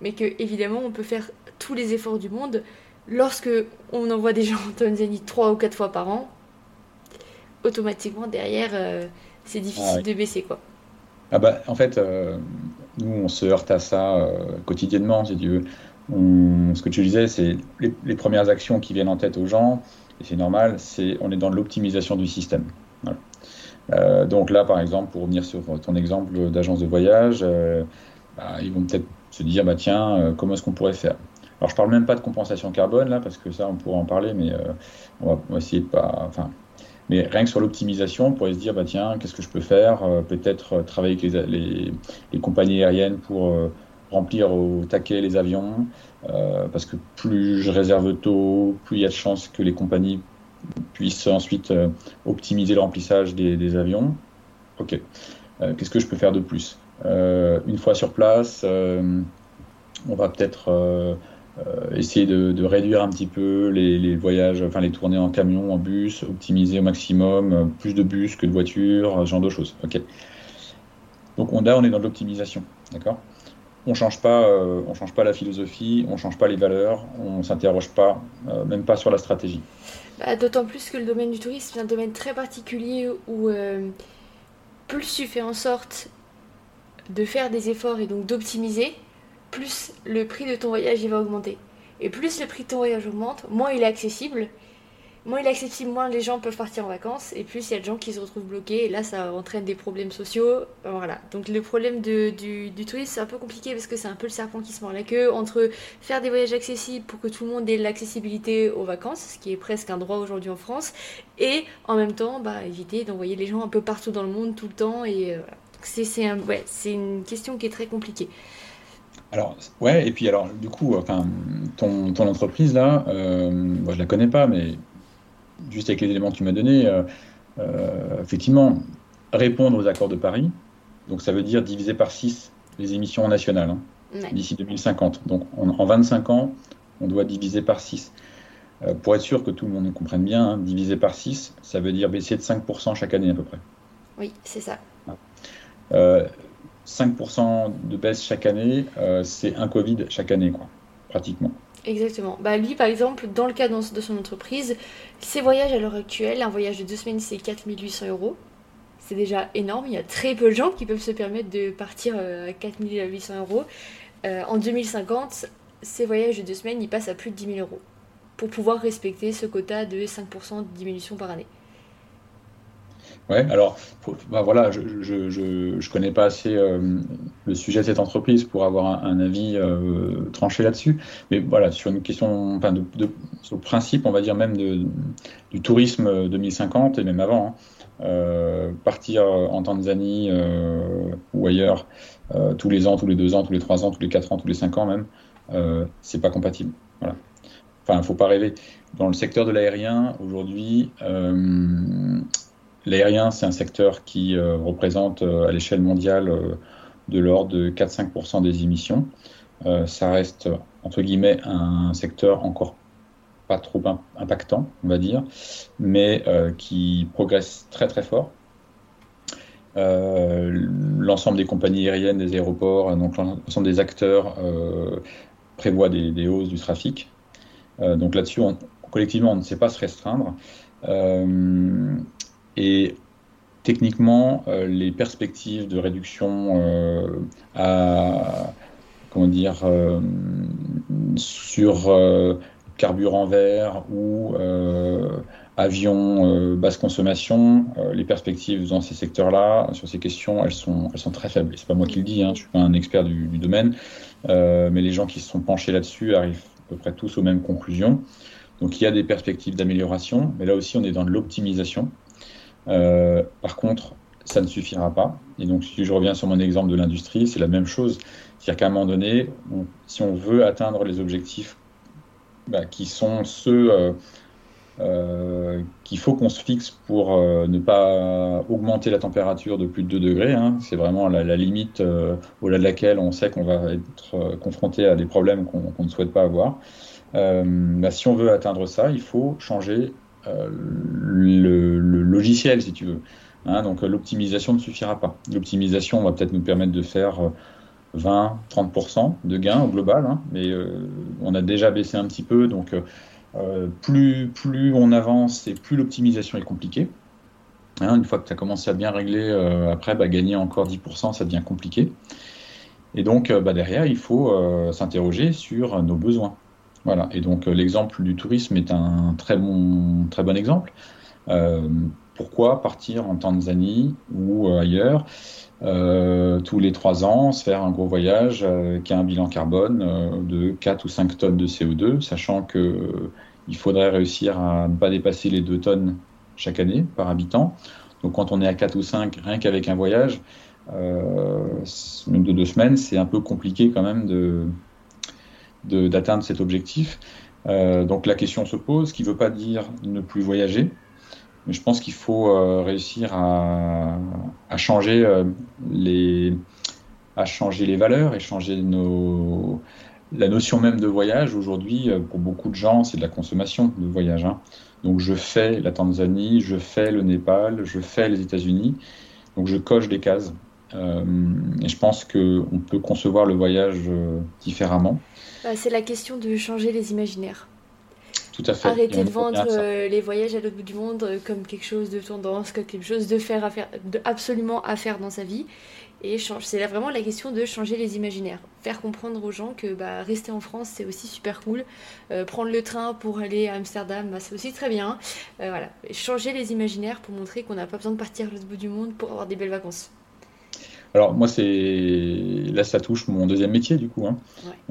mais que évidemment on peut faire tous les efforts du monde lorsque on envoie des gens en Tanzanie trois ou quatre fois par an, automatiquement derrière, euh, c'est difficile ah de baisser quoi. Ah bah, en fait, euh, nous on se heurte à ça euh, quotidiennement, si tu veux. ce que tu disais, c'est les, premières actions qui viennent en tête aux gens, et c'est normal, c'est on est dans l'optimisation du système. donc là, par exemple, pour revenir sur ton exemple d'agence de voyage, bah, ils vont peut-être se dire, bah, tiens, comment est-ce qu'on pourrait faire? Alors, je parle même pas de compensation carbone là, parce que ça, on pourrait en parler, mais euh, on, va, essayer de pas. Enfin, mais rien que sur l'optimisation, on pourrait se dire, bah tiens, qu'est-ce que je peux faire euh, Peut-être euh, travailler avec les, les, compagnies aériennes pour remplir au taquet les avions, parce que plus je réserve tôt, plus il y a de chances que les compagnies puissent ensuite optimiser le remplissage des, des avions. Ok. qu'est-ce que je peux faire de plus? Une fois sur place, on va peut-être essayer de, réduire un petit peu les, voyages, enfin les tournées en camion, en bus, optimiser au maximum, euh, plus de bus que de voitures, ce genre de choses. Donc on, on est dans l'optimisation, d'accord? On change euh, change pas la philosophie, on change pas les valeurs, on s'interroge pas, même pas sur la stratégie. Bah, d'autant plus que le domaine du tourisme est un domaine très particulier où plus tu fais en sorte de faire des efforts et donc d'optimiser, plus le prix de ton voyage il va augmenter. Et plus le prix de ton voyage augmente, moins il est accessible. Moins il est accessible, moins les gens peuvent partir en vacances. Et plus il y a de gens qui se retrouvent bloqués. Et là, ça entraîne des problèmes sociaux. Voilà. Donc le problème du, tourisme, c'est un peu compliqué parce que c'est un peu le serpent qui se mord la queue. Entre faire des voyages accessibles pour que tout le monde ait l'accessibilité aux vacances, ce qui est presque un droit aujourd'hui en France. Et en même temps, bah, éviter d'envoyer les gens un peu partout dans le monde tout le temps. Et euh, c'est une question qui est très compliquée. Alors, ouais, et puis alors, du coup, enfin, ton, ton entreprise là, euh, moi je la connais pas, mais juste avec les éléments que tu m'as donnés, euh, euh, effectivement, répondre aux accords de Paris, donc ça veut dire diviser par 6 les émissions nationales hein, d'ici 2050. Donc en 25 ans, on doit diviser par 6. pour être sûr que tout le monde comprenne bien, hein, diviser par 6, ça veut dire baisser de 5% chaque année à peu près. Oui, c'est ça. 5% de baisse chaque année, euh, c'est un Covid chaque année, quoi, pratiquement. Exactement. Bah, lui, par exemple, dans le cas de son entreprise, ses voyages à l'heure actuelle, un voyage de deux semaines, c'est 4800 euros. C'est déjà énorme. Il y a très peu de gens qui peuvent se permettre de partir euh, à 4800 euros. Euh, en 2050, ces voyages de deux semaines, ils passent à plus de 10 000 euros pour pouvoir respecter ce quota de 5% de diminution par année. Ouais, alors bah voilà, je, je, je, connais pas assez euh, le sujet de cette entreprise pour avoir un, avis euh, tranché là-dessus, mais voilà, sur une question, enfin de, sur le principe, on va dire même de, du tourisme 2050 et même avant, hein, euh, partir en Tanzanie ou ailleurs tous les ans, tous les deux ans, tous les trois ans, tous les quatre ans, tous les cinq ans même, c'est pas compatible. Voilà. Enfin, faut pas rêver. Dans le secteur de l'aérien, aujourd'hui, L'aérien, c'est un secteur qui euh, représente euh, à l'échelle mondiale euh, de l'ordre de 4-5% des émissions. ça reste, entre guillemets, un secteur encore pas trop impactant, on va dire, mais qui progresse très très fort. l'ensemble des compagnies aériennes, des aéroports, donc l'ensemble des acteurs prévoient des, hausses du trafic. donc là-dessus, collectivement, on ne sait pas se restreindre. Et techniquement, euh, les perspectives de réduction euh, euh, sur carburant vert ou avion basse consommation, les perspectives dans ces secteurs-là, sur ces questions, elles sont, elles sont très faibles. C'est pas moi qui le dis, hein, je suis pas un expert du, du domaine, mais les gens qui se sont penchés là-dessus arrivent à peu près tous aux mêmes conclusions. Donc il y a des perspectives d'amélioration, mais là aussi on est dans de l'optimisation. Euh, par contre, ça ne suffira pas. Et donc, si je reviens sur mon exemple de l'industrie, c'est la même chose. C'est-à-dire qu'à un moment donné, si on veut atteindre les objectifs bah, qui sont ceux euh, euh, qu'il faut qu'on se fixe pour ne pas augmenter la température de plus de 2 degrés. Hein. C'est vraiment la, limite au-delà de laquelle on sait qu'on va être confronté à des problèmes qu'on ne souhaite pas avoir. Bah, si on veut atteindre ça, il faut changer le, logiciel, si tu veux. Hein. donc l'optimisation ne suffira pas. L'optimisation va peut-être nous permettre de faire 20-30% de gains au global, hein. mais on a déjà baissé un petit peu, donc euh, plus, plus on avance et plus l'optimisation est compliquée. Hein, une fois que tu as commencé à bien régler, euh, après, bah, gagner encore 10%, ça devient compliqué. Et donc, euh, bah, derrière, il faut s'interroger sur nos besoins. Voilà. Et donc, l'exemple du tourisme est un très bon, très bon exemple. pourquoi partir en Tanzanie ou ailleurs tous les trois ans, se faire un gros voyage qui a un bilan carbone de 4 ou 5 tonnes de CO2, sachant que il faudrait réussir à ne pas dépasser les 2 tonnes chaque année par habitant. Donc quand on est à 4 ou 5, rien qu'avec un voyage, euh, même de deux semaines, c'est un peu compliqué quand même de, d'atteindre cet objectif. Euh, donc la question se pose, ce qui ne veut pas dire ne plus voyager, mais je pense qu'il faut euh, réussir à, changer les à changer les valeurs et changer nos, la notion même de voyage, aujourd'hui, euh, pour beaucoup de gens, c'est de la consommation de voyage. Hein. Donc je fais la Tanzanie, je fais le Népal, je fais les États-Unis. Donc je coche des cases. Euh, et je pense qu'on peut concevoir le voyage euh, différemment. Bah, c'est la question de changer les imaginaires. Tout à fait. Arrêter de vendre les voyages à l'autre bout du monde comme quelque chose de tendance, comme quelque chose de faire à faire, de absolument à faire dans sa vie, et c'est là vraiment la question de changer les imaginaires. Faire comprendre aux gens que bah, rester en France, c'est aussi super cool. Euh, prendre le train pour aller à Amsterdam, bah, c'est aussi très bien. Euh, voilà. Changer les imaginaires pour montrer qu'on n'a pas besoin de partir à l'autre bout du monde pour avoir des belles vacances. Alors moi, c'est là, ça touche mon deuxième métier du coup, hein.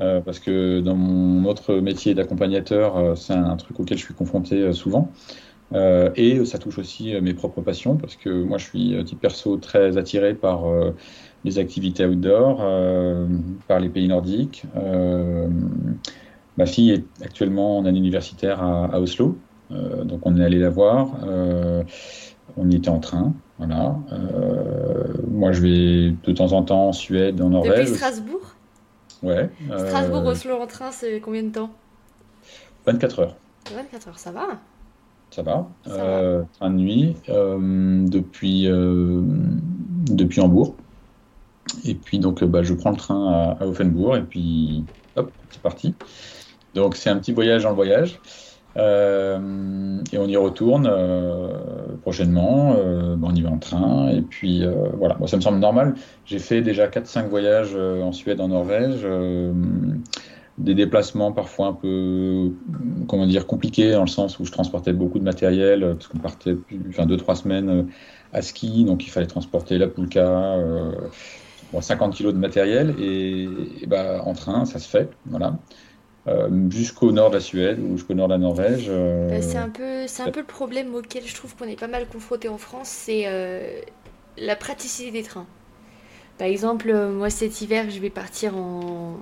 euh, parce que dans mon autre métier d'accompagnateur, c'est un truc auquel je suis confronté souvent. Euh, et ça touche aussi euh, mes propres passions parce que moi je suis type perso très attiré par euh, les activités outdoor, par les pays nordiques. ma fille est actuellement en année universitaire à, Oslo, donc on est allé la voir. on y était en train, voilà. moi je vais de temps en temps en Suède, en Norvège. Depuis Strasbourg? Ouais. Strasbourg-Oslo en train, c'est combien de temps? 24 heures. 24 heures, ça va? Ça va. Euh, train de nuit euh, depuis, euh, depuis Hambourg. Et puis donc bah, je prends le train à, Offenbourg et puis hop, c'est parti. Donc c'est un petit voyage dans le voyage. et on y retourne prochainement. Bah, on y va en train. Et puis voilà, ça me semble normal. J'ai fait déjà 4-5 voyages en Suède, en Norvège des déplacements parfois un peu comment dire compliqués dans le sens où je transportais beaucoup de matériel euh, parce qu'on partait enfin deux trois semaines euh, à ski donc il fallait transporter la poulka euh, 50 kilos de matériel et, bah, en train ça se fait voilà euh, jusqu'au nord de la Suède ou jusqu'au nord de la Norvège bah, c'est un peu un peu le problème auquel je trouve qu'on est pas mal confronté en France c'est la praticité des trains par exemple, moi cet hiver, je vais partir en,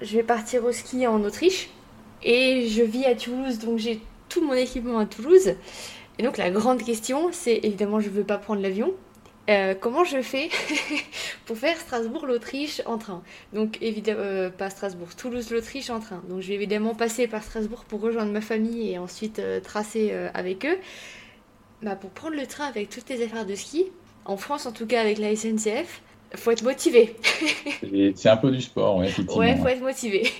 je vais partir au ski en Autriche et je vis à Toulouse, donc j'ai tout mon équipement à Toulouse. Et donc la grande question, c'est évidemment, je ne veux pas prendre l'avion. Euh, comment je fais <laughs> pour faire Strasbourg-l'Autriche en train? Donc évidemment, euh, pas Strasbourg, Toulouse-l'Autriche en train. Donc je vais évidemment passer par Strasbourg pour rejoindre ma famille et ensuite euh, tracer avec eux. Bah, pour prendre le train avec toutes les affaires de ski, en France en tout cas avec la SNCF, faut être motivé. <laughs> c'est un peu du sport, ouais, effectivement. Ouais, faut être motivé.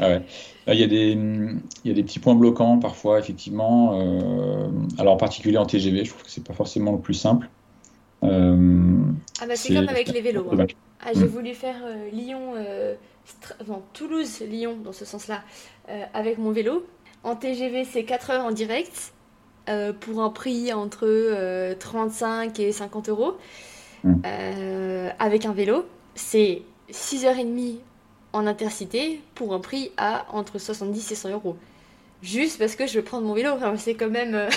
Il, y a des, il y a des petits points bloquants parfois, effectivement. Alors en particulier en TGV, je trouve que c'est pas forcément le plus simple. Euh, ah bah c'est comme avec les vélos. Hein. Ah, j'ai mm. voulu faire euh, Lyon, Toulouse, Lyon dans ce sens-là, avec mon vélo. En TGV, c'est 4 heures en direct pour un prix entre 35 et 50 euros. Mm. Euh, avec un vélo, c'est 6h30 en intercité pour un prix à entre 70 et 100 euros. Juste parce que je veux prendre mon vélo, c'est quand même.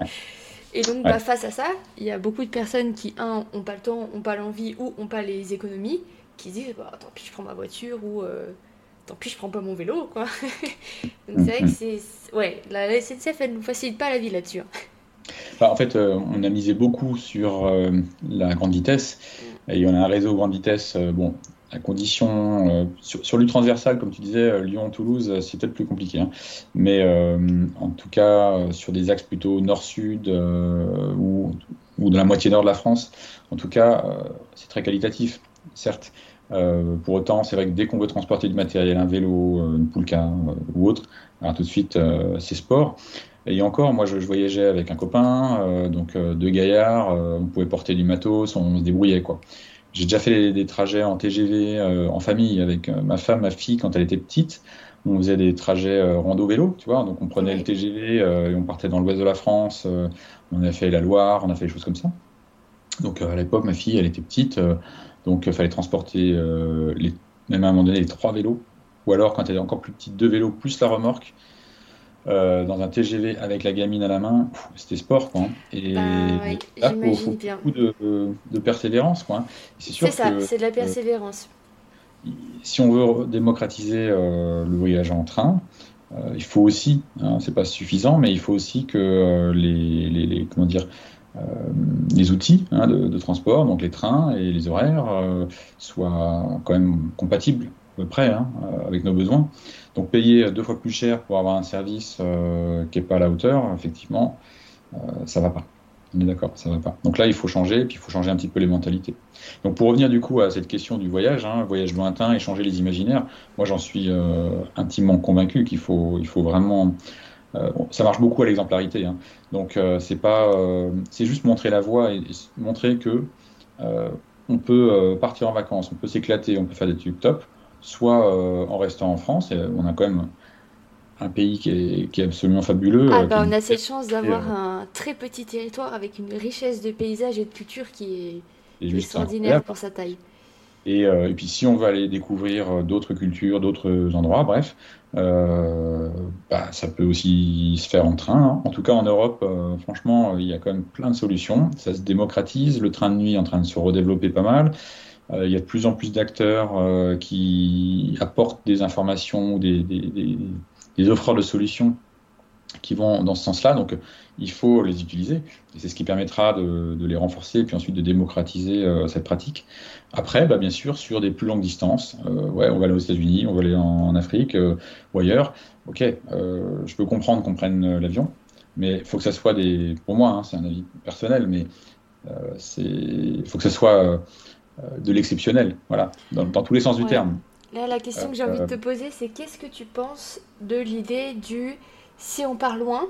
<laughs> Euh, et donc, bah, face à ça, il y a beaucoup de personnes qui, un, ont pas le temps, ont pas l'envie ou ont pas les économies, qui disent bah, tant pis, je prends ma voiture ou, euh, tant pis, je prends pas mon vélo, quoi. <laughs> Donc c'est vrai que c'est. Ouais, la, SNCF, elle nous facilite pas la vie là-dessus. Hein. Bah, en fait, on a misé beaucoup sur la grande vitesse. Mm. Et on a un réseau grande vitesse, bon, à condition, euh, sur, sur transversal, comme tu disais, euh, Lyon-Toulouse, euh, c'est peut-être plus compliqué. Hein. Mais en tout cas, sur des axes plutôt nord-sud ou, ou de la moitié nord de la France, en tout cas, c'est très qualitatif, certes. pour autant, c'est vrai que dès qu'on veut transporter du matériel, un vélo, une poulka ou autre, alors tout de suite, c'est sport. Et encore, moi, je, je voyageais avec un copain, donc deux gaillards, on pouvait porter du matos, on se débrouillait, quoi. J'ai déjà fait des, trajets en TGV euh, en famille avec euh, ma femme, ma fille quand elle était petite. On faisait des trajets euh, rando vélo, tu vois. Donc on prenait le TGV et on partait dans l'ouest de la France. on a fait la Loire, on a fait des choses comme ça. Donc à l'époque, ma fille, elle était petite, donc il fallait transporter les, même à un moment donné les trois vélos. Ou alors quand elle était encore plus petite, deux vélos plus la remorque. Euh, dans un TGV avec la gamine à la main, c'était sport. Quoi, hein. Et bah, là, faut, beaucoup de, de, persévérance. Quoi. Hein. C'est ça, c'est de la euh, persévérance. si on veut démocratiser euh, le voyage en train, il faut aussi, hein, c'est pas suffisant, mais il faut aussi que les, les, comment dire, les outils de, de, transport, donc les trains et les horaires, soient quand même compatibles peu près hein, euh, avec nos besoins. Donc payer deux fois plus cher pour avoir un service euh, qui n'est pas à la hauteur, effectivement, euh, ça va pas. On est d'accord, ça va pas. Donc là, il faut changer, et puis il faut changer un petit peu les mentalités. Donc pour revenir du coup à cette question du voyage, hein, voyage lointain et changer les imaginaires, moi j'en suis intimement convaincu qu'il faut, il faut vraiment. ça marche beaucoup à l'exemplarité. Hein. Donc c'est pas, c'est juste montrer la voie et, montrer que on peut partir en vacances, on peut s'éclater, on peut faire des trucs top, soit euh, en restant en France. Et on a quand même un pays qui est, absolument fabuleux. Ah bah, on a cette chance d'avoir euh, un très petit territoire avec une richesse de paysages et de culture qui est, extraordinaire pour sa taille. Et, euh, et, puis si on veut aller découvrir d'autres cultures, d'autres endroits, bref, bah, ça peut aussi se faire en train. Hein. En tout cas en Europe, franchement, il y a quand même plein de solutions. Ça se démocratise, le train de nuit est en train de se redévelopper pas mal. Euh, il y a de plus en plus d'acteurs euh, qui apportent des informations ou des, des, offreurs de solutions qui vont dans ce sens-là. Donc, il faut les utiliser. Et c'est ce qui permettra de, les renforcer et puis ensuite de démocratiser euh, cette pratique. Après, bah, bien sûr, sur des plus longues distances, ouais, on va aller aux États-Unis, on va aller en, Afrique ou ailleurs. Ok, je peux comprendre qu'on prenne l'avion, mais il faut que ça soit des. Pour moi, hein, c'est un avis personnel, mais il faut que ça soit de l'exceptionnel, voilà, dans, tous les sens du terme. Là, la question que j'ai envie de te poser, c'est qu'est-ce que tu penses de l'idée du si on part loin,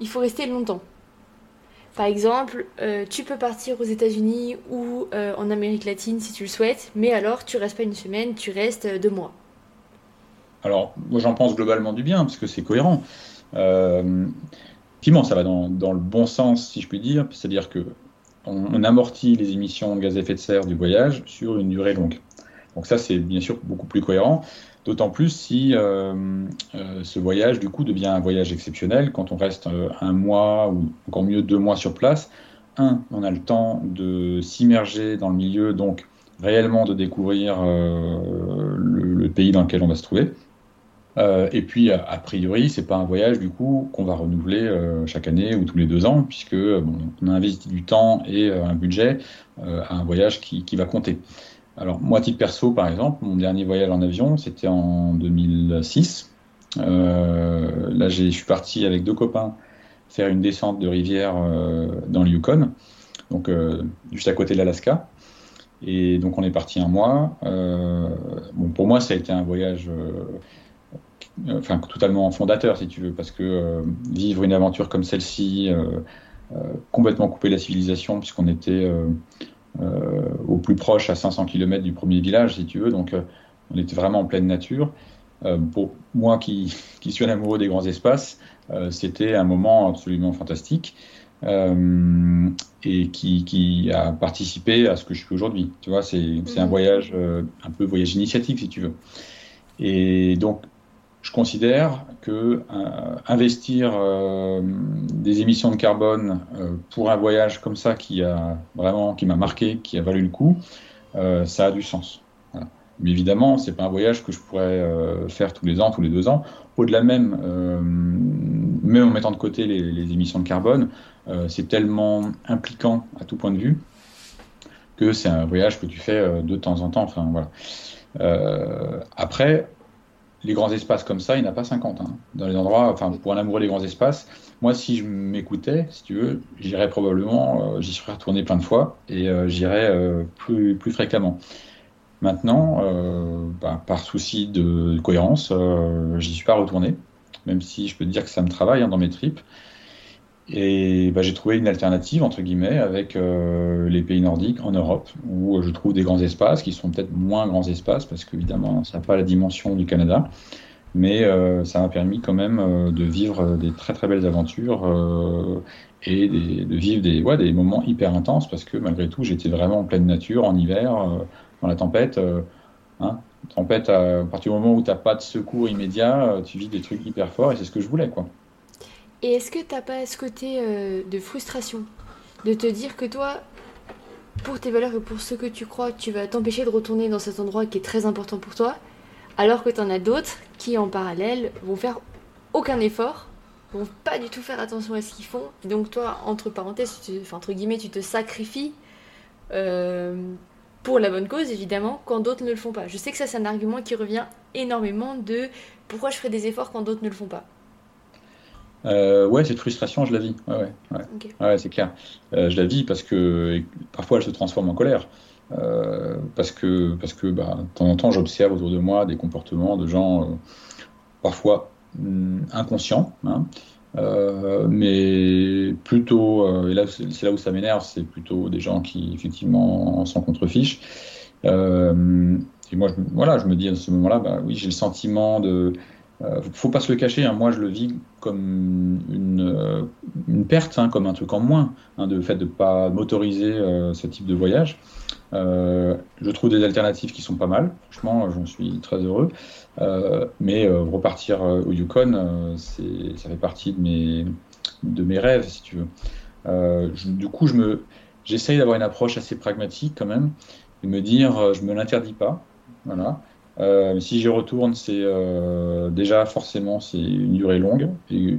il faut rester longtemps par exemple, euh, tu peux partir aux États-Unis ou euh, en Amérique latine si tu le souhaites, mais alors tu restes pas une semaine, tu restes deux mois. Alors, moi j'en pense globalement du bien, parce que c'est cohérent. Euh, ça va dans, dans, le bon sens, si je puis dire, c'est-à-dire que on, amortit les émissions de gaz à effet de serre du voyage sur une durée longue. Donc ça, c'est bien sûr beaucoup plus cohérent, d'autant plus si euh, euh, ce voyage, du coup, devient un voyage exceptionnel quand on reste euh, un mois ou encore mieux deux mois sur place. Un, on a le temps de s'immerger dans le milieu, donc réellement de découvrir le, pays dans lequel on va se trouver. Euh, et puis, a, priori, c'est pas un voyage du coup qu'on va renouveler euh, chaque année ou tous les deux ans, puisque bon, on a investi du temps et euh, un budget à un voyage qui, qui, va compter. Alors, moi, titre perso, par exemple, mon dernier voyage en avion, c'était en 2006. là, je suis parti avec deux copains faire une descente de rivière dans le Yukon, donc juste à côté de l'Alaska. Et donc, on est parti un mois. bon, pour moi, ça a été un voyage enfin totalement fondateur si tu veux, parce que euh, vivre une aventure comme celle-ci, euh, complètement coupé de la civilisation, puisqu'on était au plus proche à 500 km du premier village, si tu veux, donc on était vraiment en pleine nature. pour moi qui, qui, suis un amoureux des grands espaces, c'était un moment absolument fantastique. et qui, qui, a participé à ce que je suis aujourd'hui. Tu vois, c'est un mmh. voyage, un peu voyage initiatique, si tu veux. Et donc, je considère que euh, investir euh, des émissions de carbone euh, pour un voyage comme ça qui a vraiment qui m'a marqué, qui a valu le coup, ça a du sens. Mais évidemment, c'est pas un voyage que je pourrais faire tous les ans, tous les deux ans. Au-delà même, même en mettant de côté les, les émissions de carbone, c'est tellement impliquant à tout point de vue que c'est un voyage que tu fais de temps en temps. Enfin voilà. après, les grands espaces comme ça, il n'y en a pas 50. Hein. Dans les endroits, enfin, pour un amoureux des grands espaces, moi, si je m'écoutais, si tu veux, j'irais probablement, euh, j'y serais retourné plein de fois et euh, j'irais euh, plus, plus fréquemment. Maintenant, bah, par souci de cohérence, j'y suis pas retourné, même si je peux te dire que ça me travaille hein, dans mes tripes. Et bah, j'ai trouvé une alternative, entre guillemets, avec euh, les pays nordiques en Europe, où je trouve des grands espaces qui sont peut-être moins grands espaces, parce qu'évidemment, ça n'a pas la dimension du Canada. Mais euh, ça m'a permis quand même euh, de vivre des très très belles aventures et de vivre des, ouais, des moments hyper intenses, parce que malgré tout, j'étais vraiment en pleine nature, en hiver, dans la tempête. Hein, tempête, à partir du moment où tu n'as pas de secours immédiat, tu vis des trucs hyper forts, et c'est ce que je voulais. quoi. Et est-ce que t'as pas ce côté euh, de frustration de te dire que toi, pour tes valeurs et pour ce que tu crois, tu vas t'empêcher de retourner dans cet endroit qui est très important pour toi, alors que t'en as d'autres qui en parallèle vont faire aucun effort, vont pas du tout faire attention à ce qu'ils font. Donc toi, entre parenthèses, enfin, entre guillemets, tu te sacrifies euh, pour la bonne cause, évidemment, quand d'autres ne le font pas. Je sais que ça, c'est un argument qui revient énormément de pourquoi je ferais des efforts quand d'autres ne le font pas. Euh, ouais, cette frustration, je la vis. Ouais, ouais, ouais. c'est clair. Euh, je la vis parce que parfois elle se transforme en colère. Euh, parce que, parce que bah, de temps en temps, j'observe autour de moi des comportements de gens euh, parfois hmm, inconscients, hein, mais plutôt, et là c'est là où ça m'énerve, c'est plutôt des gens qui effectivement s'en contrefichent. et moi, je, voilà, je me dis à ce moment-là, bah, oui, j'ai le sentiment de euh, faut pas se le cacher, hein, moi je le vis comme une, euh, perte, hein, comme un truc en moins, hein, de fait de ne pas m'autoriser euh, ce type de voyage. je trouve des alternatives qui sont pas mal, franchement j'en suis très heureux. mais repartir au Yukon, ça fait partie de mes, de mes rêves, si tu veux. du coup, je me, j'essaye d'avoir une approche assez pragmatique quand même, de me dire, je me l'interdis pas, voilà. Euh, si j'y retourne, c'est euh, déjà forcément c'est une durée longue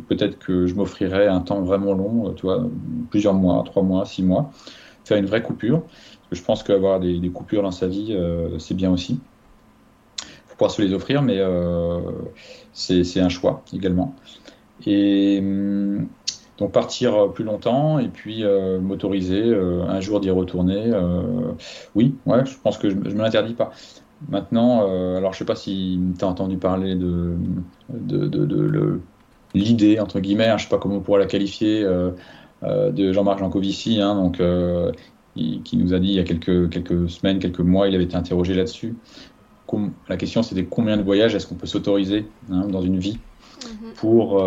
peut-être que je m'offrirai un temps vraiment long, euh, tu vois, plusieurs mois, trois mois, six mois, faire une vraie coupure. Je pense qu'avoir des, coupures dans sa vie, c'est bien aussi. Faut pouvoir se les offrir, mais c'est un choix également. Et hum, donc partir plus longtemps et puis m'autoriser un jour d'y retourner. oui, ouais, je pense que je, je me l'interdis pas. Maintenant, euh, alors je sais pas si tu as entendu parler de, de, de, l'idée, entre guillemets, hein, je sais pas comment on pourrait la qualifier, euh, euh, de Jean-Marc Jancovici, hein, donc, qui nous a dit il y a quelques, quelques semaines, quelques mois, il avait été interrogé là-dessus. La question c'était combien de voyages est-ce qu'on peut s'autoriser hein, dans une vie mm-hmm. pour,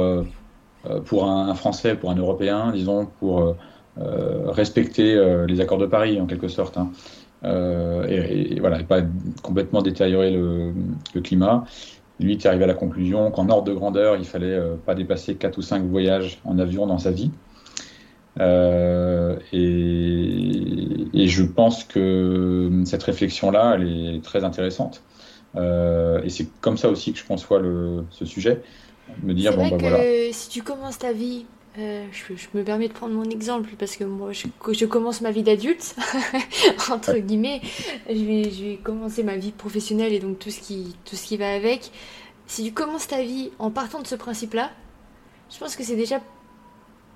pour un, Français, pour un Européen, disons, pour respecter les accords de Paris en quelque sorte. Euh, et, voilà, et pas complètement détériorer le, climat. Lui, il est arrivé à la conclusion qu'en ordre de grandeur, il fallait euh, pas dépasser 4 ou 5 voyages en avion dans sa vie. Euh, et, je pense que cette réflexion-là, elle est très intéressante. et c'est comme ça aussi que je conçois le, ce sujet. Me dire, bon, bah, voilà. Si tu commences ta vie euh, je, me permets de prendre mon exemple parce que moi, je, je commence ma vie d'adulte, <laughs> entre guillemets. Je vais, je vais commencer ma vie professionnelle et donc tout ce, qui, tout ce qui va avec. Si tu commences ta vie en partant de ce principe-là, je pense que c'est déjà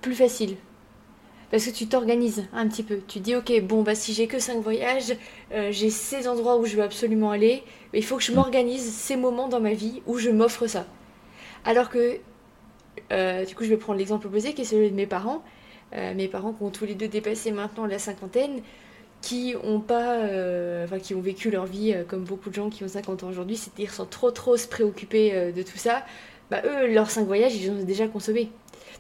plus facile. Parce que tu t'organises un petit peu. Tu dis, ok, bon, bah si j'ai que 5 voyages, euh, j'ai ces endroits où je veux absolument aller, il faut que je m'organise ces moments dans ma vie où je m'offre ça. Alors que euh, du coup, je vais prendre l'exemple opposé qui est celui de mes parents. Euh, mes parents qui ont tous les deux dépassé maintenant la cinquantaine, qui ont pas, euh, enfin, qui ont vécu leur vie comme beaucoup de gens qui ont 50 ans aujourd'hui, c'est-à-dire sans trop trop se préoccuper de tout ça. Bah, eux, leurs cinq voyages, ils ont déjà consommé.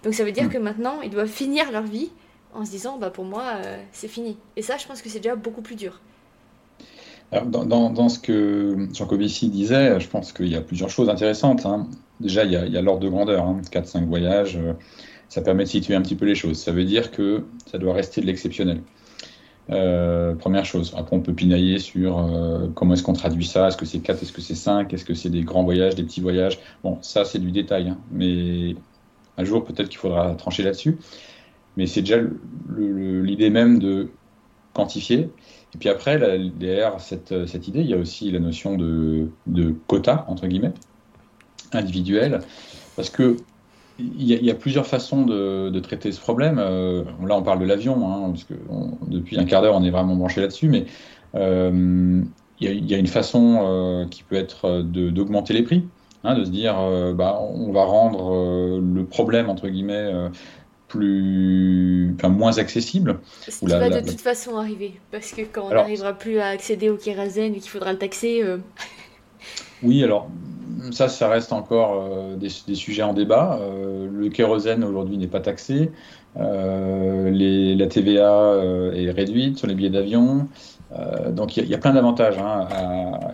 Donc ça veut dire mm. que maintenant, ils doivent finir leur vie en se disant, bah pour moi, c'est fini. Et ça, je pense que c'est déjà beaucoup plus dur. Alors, dans, dans, ce que Jean Covici disait, je pense qu'il y a plusieurs choses intéressantes. Hein. Déjà, il y a, l'ordre de grandeur, hein, 4-5 voyages, euh, ça permet de situer un petit peu les choses. Ça veut dire que ça doit rester de l'exceptionnel. première chose. Après, on peut pinailler sur comment est-ce qu'on traduit ça? Est-ce que c'est 4, est-ce que c'est 5, est-ce que c'est des grands voyages, des petits voyages? Bon, ça, c'est du détail. Hein. Mais un jour, peut-être qu'il faudra trancher là-dessus. Mais c'est déjà l'idée même de quantifier. Et puis après, derrière cette, idée, il y a aussi la notion de quota, entre guillemets, individuel. Parce que il y, a, plusieurs façons de, traiter ce problème. Euh, là, on parle de l'avion, hein, parce que depuis un quart d'heure, on est vraiment branché là-dessus, mais euh, il y, a une façon euh, qui peut être d'augmenter les prix, hein, de se dire, bah, on va rendre le problème, entre guillemets, plus, enfin, moins accessible. Ce qui va de toute façon arriver, parce que quand on n'arrivera plus à accéder au kérosène et qu'il faudra le taxer. Oui, alors ça, ça reste encore euh, des, sujets en débat. Euh, le kérosène aujourd'hui n'est pas taxé. Euh, la TVA est réduite sur les billets d'avion. donc il y, a plein d'avantages hein,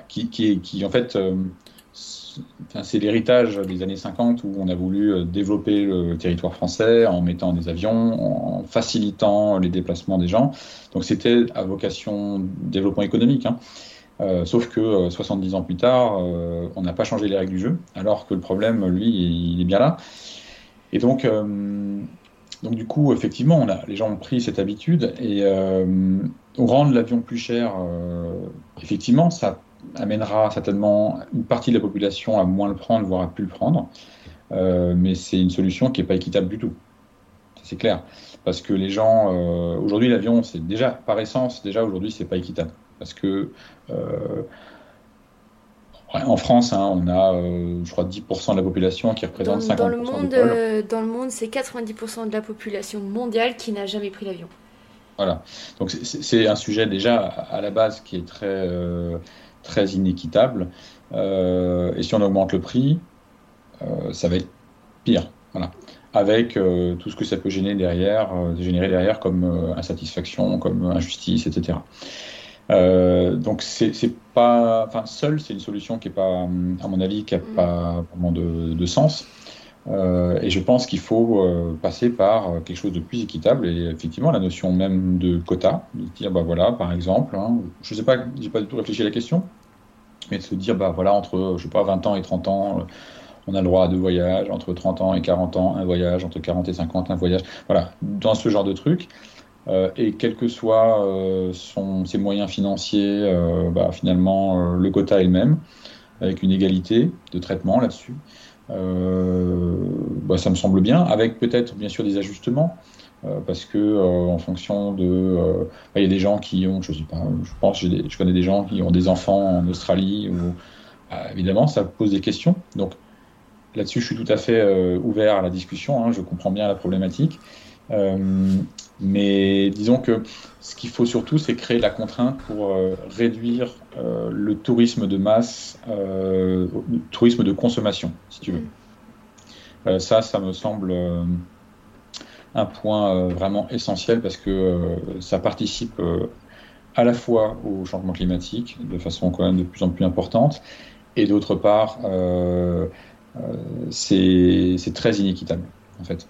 qui, qui, en fait, c'est l'héritage des années 50 où on a voulu développer le territoire français en mettant des avions, en facilitant les déplacements des gens. Donc c'était à vocation développement économique. Hein. Euh, sauf que 70 euh, ans plus tard, euh, on n'a pas changé les règles du jeu, alors que le problème, lui, il est bien là. Et donc, donc du coup, effectivement, on a, les gens ont pris cette habitude et rendre l'avion plus cher, effectivement, ça amènera certainement une partie de la population à moins le prendre, voire à plus le prendre. mais c'est une solution qui n'est pas équitable du tout. C'est clair. Parce que les gens, aujourd'hui, l'avion, c'est déjà, par essence, déjà aujourd'hui, c'est pas équitable. Parce que en France, hein, on a, euh, je crois, 10% de la population qui représente dans, 50% dans le monde, euh, Dans le monde, c'est 90% de la population mondiale qui n'a jamais pris l'avion. Voilà. Donc c'est un sujet déjà à la base qui est très, très inéquitable. et si on augmente le prix, ça va être pire. Voilà. Avec tout ce que ça peut générer derrière, générer derrière comme insatisfaction, comme injustice, etc. Euh, donc c'est pas, enfin seul, c'est une solution qui est pas, à mon avis, qui a mm. pas vraiment de, de sens. Euh, et je pense qu'il faut euh, passer par quelque chose de plus équitable et effectivement la notion même de quota, de dire bah voilà par exemple, hein, je sais pas, j'ai pas du tout réfléchi à la question, mais de se dire bah voilà entre je sais pas 20 ans et 30 ans, on a le droit à deux voyages, entre 30 ans et 40 ans un voyage, entre 40 et 50 un voyage, voilà dans ce genre de truc. Euh, et quels que soient euh, ses moyens financiers, euh, bah, finalement, le quota est le même, avec une égalité de traitement là-dessus. Bah, ça me semble bien, avec peut-être bien sûr des ajustements. parce que en fonction de, bah, il y a des gens qui ont, je sais pas, je pense, je connais des gens qui ont des enfants en Australie ou évidemment ça pose des questions. Donc là-dessus, je suis tout à fait ouvert à la discussion. Hein, je comprends bien la problématique. Mais disons que ce qu'il faut surtout, c'est créer la contrainte pour euh, réduire euh, le tourisme de masse, euh, le tourisme de consommation, si tu veux. Mm. ça, ça me semble un point vraiment essentiel parce que ça participe à la fois au changement climatique de façon quand même de plus en plus importante, et d'autre part, c'est très inéquitable en fait.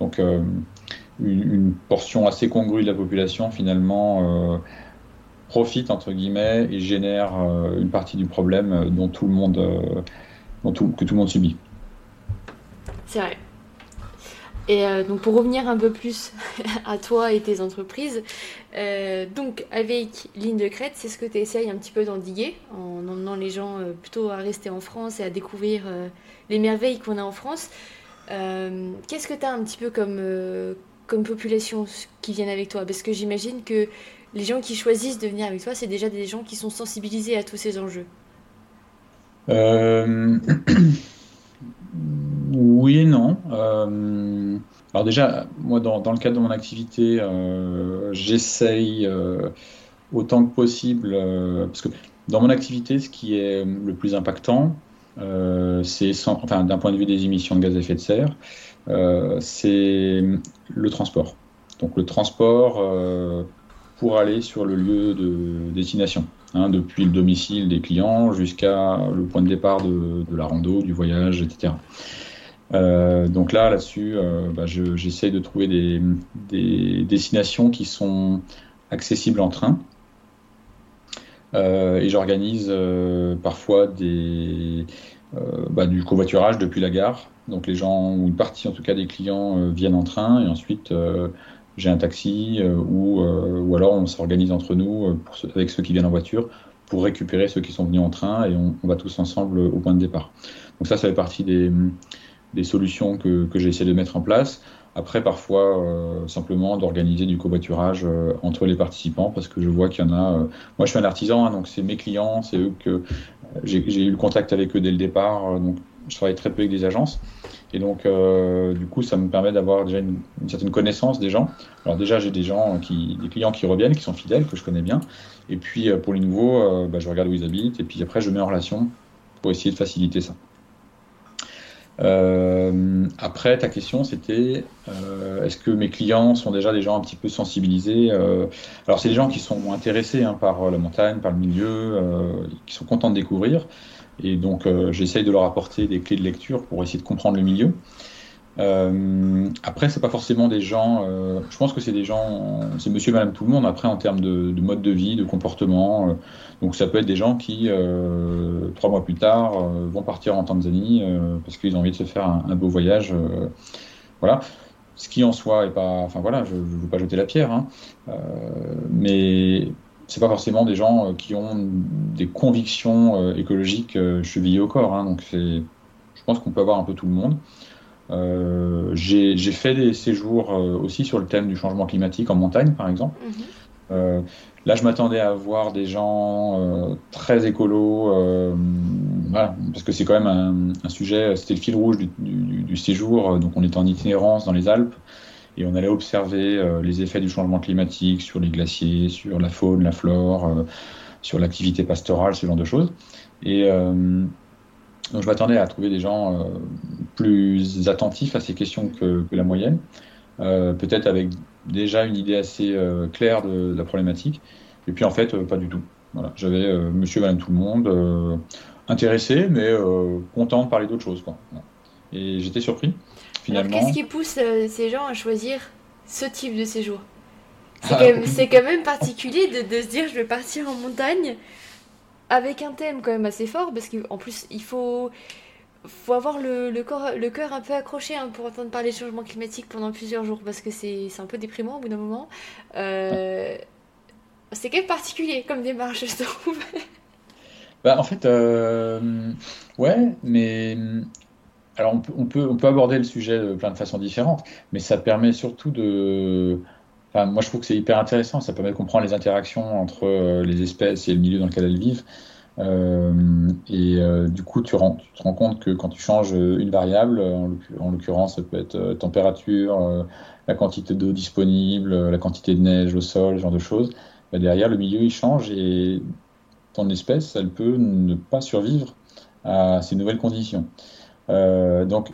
Donc une, portion assez congrue de la population finalement euh, profite entre guillemets et génère euh, une partie du problème euh, dont tout le monde, dont tout, que tout le monde subit. C'est vrai. Et donc pour revenir un peu plus <laughs> à toi et tes entreprises, donc avec Ligne de Crête, c'est ce que tu essayes un petit peu d'endiguer en emmenant les gens plutôt à rester en France et à découvrir les merveilles qu'on a en France. Qu'est-ce que tu as un petit peu comme, comme population qui viennent avec toi Parce que j'imagine que les gens qui choisissent de venir avec toi, c'est déjà des gens qui sont sensibilisés à tous ces enjeux. Euh, oui et non. Euh, alors déjà, moi, dans, le cadre de mon activité, euh, j'essaye autant que possible, parce que dans mon activité, ce qui est le plus impactant, c'est, enfin, d'un point de vue des émissions de gaz à effet de serre, c'est le transport. Donc le transport euh, pour aller sur le lieu de destination, hein, depuis le domicile des clients jusqu'à le point de départ de, la rando, du voyage, etc. Euh, donc là, là-dessus, bah, j'essaye de trouver des, destinations qui sont accessible en train. et j'organise parfois bah, du covoiturage depuis la gare. Donc les gens, ou une partie en tout cas des clients viennent en train et ensuite j'ai un taxi ou, ou alors on s'organise entre nous pour avec ceux qui viennent en voiture pour récupérer ceux qui sont venus en train et on, va tous ensemble au point de départ. Donc ça, ça fait partie des, des solutions que, que j'ai essayé de mettre en place. Après, parfois, euh, simplement d'organiser du covoiturage euh, entre les participants, parce que je vois qu'il y en a. Euh, moi, je suis un artisan, hein, donc c'est mes clients, c'est eux que j'ai eu le contact avec eux dès le départ. donc, je travaille très peu avec des agences. Et donc, du coup, ça me permet d'avoir déjà une, certaine connaissance des gens. Alors déjà, j'ai des gens qui, des clients qui reviennent, qui sont fidèles, que je connais bien. Et puis, pour les nouveaux, bah, je regarde où ils habitent. Et puis après, je mets en relation pour essayer de faciliter ça. Euh, après, ta question, c'était euh, est-ce que mes clients sont déjà des gens un petit peu sensibilisés euh, Alors, c'est des gens qui sont intéressés hein, par la montagne, par le milieu, qui sont contents de découvrir. Et donc, j'essaye de leur apporter des clés de lecture pour essayer de comprendre le milieu. Euh, après, c'est pas forcément des gens. Euh, je pense que c'est des gens, c'est Monsieur, Madame, tout le monde. Après, en termes de, de mode de vie, de comportement, euh, donc ça peut être des gens qui euh, trois mois plus tard euh, vont partir en Tanzanie parce qu'ils ont envie de se faire un, un beau voyage. voilà. Ce qui en soi est pas. Enfin voilà, je, ne veux pas jeter la pierre, hein, mais c'est pas forcément des gens qui ont des convictions écologiques chevillées au corps. Hein, donc c'est. Je pense qu'on peut avoir un peu tout le monde. Euh, j'ai fait des séjours euh, aussi sur le thème du changement climatique en montagne, par exemple. Mhm. Euh, là, je m'attendais à voir des gens très écolos, voilà, parce que c'est quand même un, sujet, c'était le fil rouge du, du, séjour. Donc, on était en itinérance dans les Alpes et on allait observer les effets du changement climatique sur les glaciers, sur la faune, la flore, sur l'activité pastorale, ce genre de choses. Et donc je m'attendais à trouver des gens euh, plus attentifs à ces questions que, la moyenne, euh, peut-être avec déjà une idée assez euh, claire de, la problématique. Et puis en fait, pas du tout. Voilà, j'avais Monsieur, Madame, tout le monde intéressé, mais content de parler d'autre chose. Et j'étais surpris. Finalement. Qu'est-ce qui pousse ces gens à choisir ce type de séjour? C'est ah, quand, même particulier de, de, se dire je vais partir en montagne avec un thème quand même assez fort, parce qu'en plus, il faut, faut avoir le, le, corps, le cœur un peu accroché hein, pour entendre parler de changement climatique pendant plusieurs jours, parce que c'est un peu déprimant au bout d'un moment. Euh, c'est quand même particulier comme démarche, je trouve. Bah, en fait, euh, ouais, mais alors on peut, aborder le sujet de plein de façons différentes, mais ça permet surtout de moi, je trouve que c'est hyper intéressant. Ça permet de comprendre les interactions entre euh, les espèces et le milieu dans lequel elles vivent. Euh, et euh, du coup, tu, tu, te rends compte que quand tu changes une variable, en l'occurrence, ça peut être température, la quantité d'eau disponible, la quantité de neige au sol, ce genre de choses, bah, derrière, le milieu, il change et ton espèce, elle peut ne pas survivre à ces nouvelles conditions. Donc,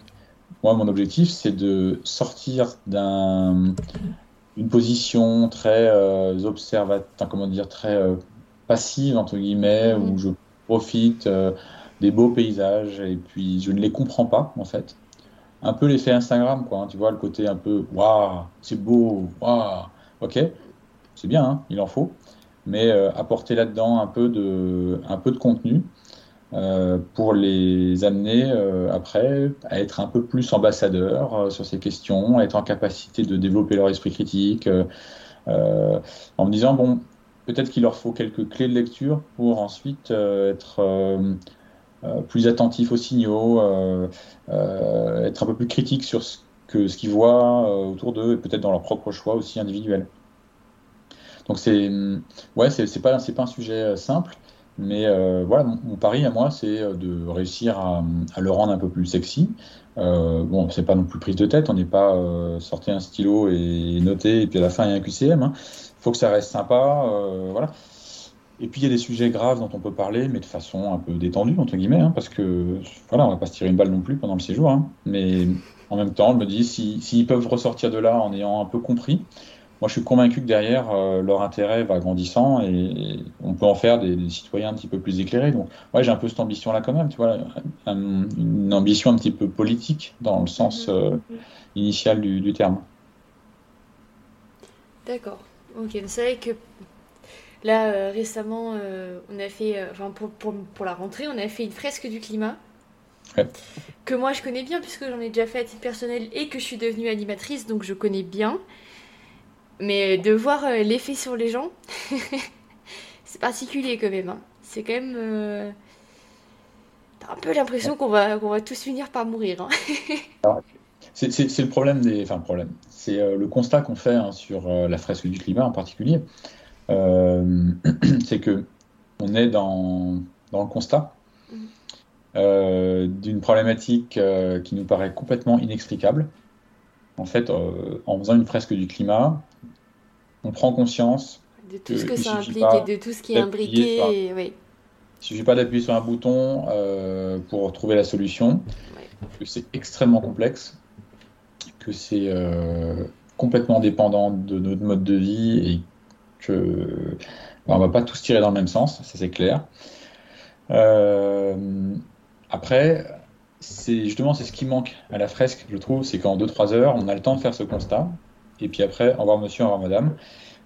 moi, mon objectif, c'est de sortir d'un une position très euh, comment dire, très euh, passive entre guillemets, où mm. je profite euh, des beaux paysages et puis je ne les comprends pas en fait. Un peu l'effet Instagram, quoi. Hein, tu vois le côté un peu waouh, c'est beau, waouh, ok, c'est bien, hein, il en faut, mais apporter là-dedans un peu de, un peu de contenu euh, pour les amener euh, après à être un peu plus ambassadeurs euh, sur ces questions, à être en capacité de développer leur esprit critique, en me disant, bon, peut-être qu'il leur faut quelques clés de lecture pour ensuite être plus attentifs aux signaux, être un peu plus critique sur ce que ce qu'ils voient autour d'eux et peut-être dans leur propre choix aussi individuel. Donc c'est ouais, c'est pas c'est pas un sujet simple, mais euh, voilà, mon, pari à moi, c'est euh, de réussir à, le rendre un peu plus sexy. Euh, bon, c'est pas non plus prise de tête, on n'est pas euh, sorti un stylo et noté, et puis à la fin il y a un QCM. Il hein. faut que ça reste sympa, voilà. Et puis il y a des sujets graves dont on peut parler, mais de façon un peu détendue, entre guillemets, hein, parce que voilà, on va pas se tirer une balle non plus pendant le séjour. Hein. mais en même temps, je me dis, s'ils si, peuvent ressortir de là en ayant un peu compris, moi, je suis convaincu que derrière, euh, leur intérêt va grandissant et on peut en faire des, citoyens un petit peu plus éclairés. Donc, ouais, j'ai un peu cette ambition-là quand même, tu vois, une ambition un petit peu politique dans le sens euh, initial du, terme. D'accord. Ok, c'est vrai que là euh, récemment, on a fait, enfin pour, pour, pour, la rentrée, on a fait une fresque du climat. Ouais. Que moi je connais bien puisque j'en ai déjà fait à titre personnel et que je suis devenue animatrice, donc je connais bien. Mais de voir l'effet sur les gens, <laughs> c'est particulier quand même. Hein. C'est quand même. T'as un peu l'impression qu'on va, qu'on va tous finir par mourir. Hein. <laughs> c'est le problème des. Enfin, problème. C'est le constat qu'on fait hein, sur la fresque du climat en particulier. Euh, <clears throat> c'est que on est dans, dans le constat euh, d'une problématique euh, qui nous paraît complètement inextricable. En fait, en faisant une fresque du climat, on prend conscience de tout ce que ça implique et de tout ce qui est imbriqué. oui. Il ne suffit pas d'appuyer sur un bouton pour trouver la solution, que c'est extrêmement complexe, que c'est complètement dépendant de notre mode de vie et que ben, on va pas tous tirer dans le même sens, ça c'est clair. Euh, après, c'est justement c'est ce qui manque à la fresque, je trouve, c'est qu'en 2-3 heures, on a le temps de faire ce constat, et puis après, au revoir monsieur, au revoir madame.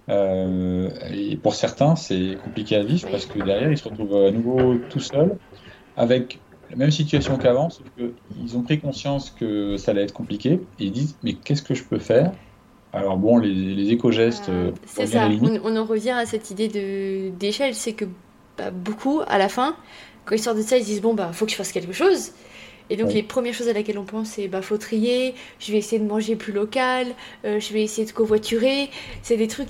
Euh, et pour certains, c'est compliqué à vivre parce que derrière, ils se retrouvent à nouveau tout seuls avec la même situation qu'avant, sauf qu'ils ont pris conscience que ça allait être compliqué et ils disent mais qu'est-ce que je peux faire? Alors bon, les, éco-gestes. Euh, c'est ça, on, en revient à cette idée d'échelle, c'est que bah, beaucoup, à la fin, quand ils sortent de ça, ils disent bon, bah, faut que je fasse quelque chose. Et donc, les premières choses à laquelle on pense, c'est bah, faut trier, je vais essayer de manger plus local, euh, je vais essayer de covoiturer. C'est des trucs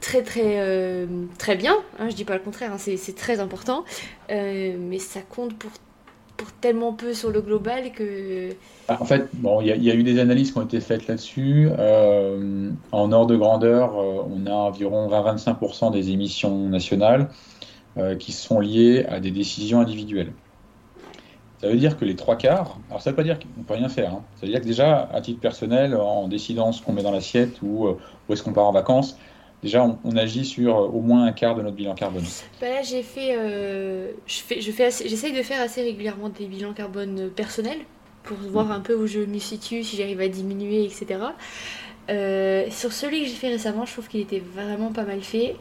très, très, euh, très bien, hein, je dis pas le contraire, hein, c'est très important, mais ça compte pour pour tellement peu sur le global que. Ah, en fait, bon, il y, a eu des analyses qui ont été faites là-dessus. Euh, en ordre de grandeur, euh, on a environ 20-25% des émissions nationales euh, qui sont liées à des décisions individuelles. Ça veut dire que les trois quarts, alors ça ne veut pas dire qu'on ne peut rien faire. Hein. Ça veut dire que déjà, à titre personnel, en décidant ce qu'on met dans l'assiette ou où est-ce qu'on part en vacances, déjà on, agit sur euh, au moins un quart de notre bilan carbone. Bah là j'ai fait, euh, je fais, je j'essaye de faire assez régulièrement des bilans carbone personnels pour voir un peu où je me situe, si j'arrive à diminuer, etc. Euh, sur celui que j'ai fait récemment, je trouve qu'il était vraiment pas mal fait.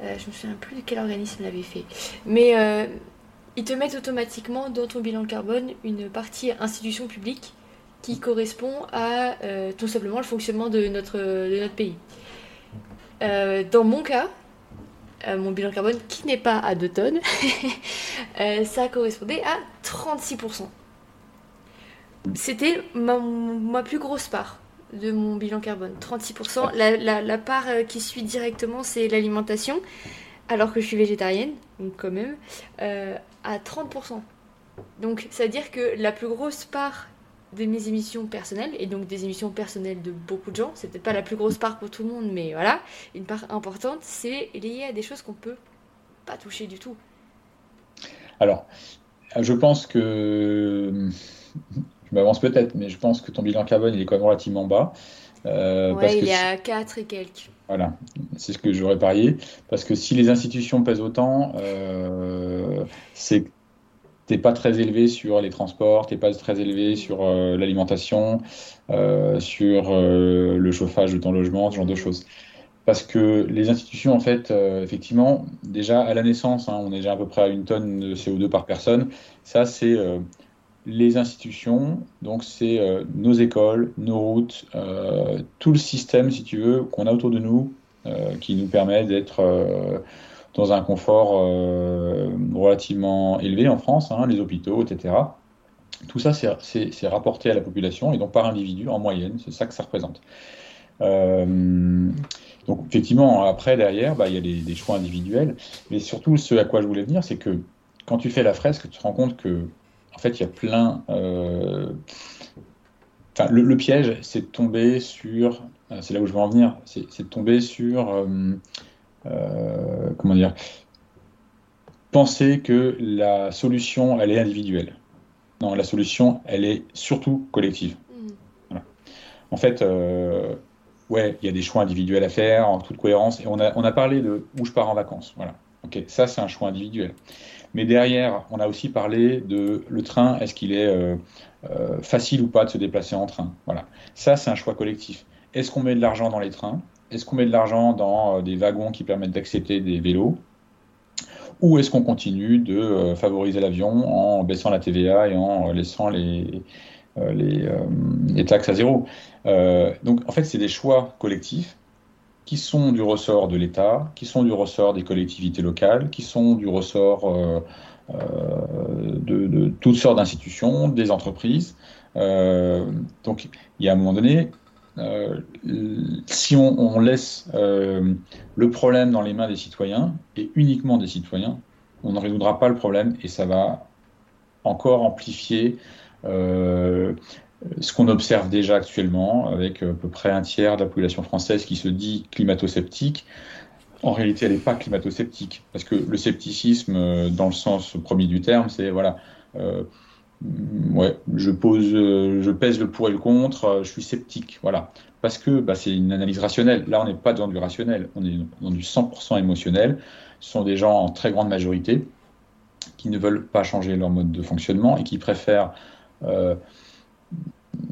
je me souviens plus de quel organisme l'avait fait, mais ils te mettent automatiquement dans ton bilan carbone une partie institution publique qui correspond à tout simplement le fonctionnement de notre, de notre pays. Euh, dans mon cas, euh, mon bilan carbone qui n'est pas à 2 tonnes, <laughs> euh, ça correspondait à 36%. C'était ma, plus grosse part de mon bilan carbone, 36%. La, la part qui suit directement, c'est l'alimentation, alors que je suis végétarienne, donc quand même, à 30%. Donc, c'est-à-dire que la plus grosse part de mes émissions personnelles, et donc des émissions personnelles de beaucoup de gens. C'est peut-être pas la plus grosse part pour tout le monde, mais voilà, une part importante, c'est lié à des choses qu'on peut pas toucher du tout. Alors, je pense que je m'avance peut-être, mais je pense que ton bilan carbone il est quand même relativement bas. Euh, ouais, il y a 4 et quelques. Voilà, c'est ce que j'aurais parié. Parce que si les institutions pèsent autant, euh, c'est t'es pas très élevé sur les transports, t'es pas très élevé sur euh, l'alimentation, euh, sur le chauffage de ton logement, ce genre de choses. Parce que les institutions, en fait, effectivement, déjà à la naissance, hein, on est déjà à peu près à une tonne de CO2 par personne. Ça, c'est les institutions, donc c'est nos écoles, nos routes, tout le système, si tu veux, qu'on a autour de nous, qui nous permet d'être dans un confort euh, relativement élevé en France, hein, les hôpitaux, etc. Tout ça, c'est rapporté à la population et donc par individu en moyenne, c'est ça que ça représente. Euh, donc effectivement, après, derrière, bah, il y a des, choix individuels, mais surtout ce à quoi je voulais venir, c'est que quand tu fais la fresque, tu te rends compte que, en fait, il y a plein... Euh, le, le, piège, c'est de tomber sur... C'est là où je veux en venir, c'est de tomber sur euh, comment dire, penser que la solution, elle est individuelle. Non, la solution, elle est surtout collective. Mm. En fait, euh, ouais, il y a des choix individuels à faire en toute cohérence. Et on a, on a parlé de où je pars en vacances. Voilà. Ok, ça, c'est un choix individuel. Mais derrière, on a aussi parlé de le train, est-ce qu'il est, euh, facile ou pas de se déplacer en train? Voilà. Ça, c'est un choix collectif. Est-ce qu'on met de l'argent dans les trains? Est-ce qu'on met de l'argent dans des wagons qui permettent d'accepter des vélos? Ou est-ce qu'on continue de favoriser l'avion en baissant la TVA et en laissant les, les, taxes à zéro? Donc en fait, c'est des choix collectifs qui sont du ressort de l'État, qui sont du ressort des collectivités locales, qui sont du ressort de, de, toutes sortes d'institutions, des entreprises. donc il y a un moment donné, euh, si on, laisse euh, le problème dans les mains des citoyens, et uniquement des citoyens, on ne résoudra pas le problème et ça va encore amplifier euh, ce qu'on observe déjà actuellement, avec à peu près un tiers de la population française qui se dit climato-sceptique. En réalité, elle n'est pas climato-sceptique, parce que le scepticisme, dans le sens premier du terme, c'est voilà, je pose, euh, je pèse le pour et le contre, euh, je suis sceptique, voilà. Parce que bah, c'est une analyse rationnelle. Là, on n'est pas dans du rationnel, on est dans du 100% émotionnel. Ce sont des gens en très grande majorité qui ne veulent pas changer leur mode de fonctionnement et qui préfèrent, euh,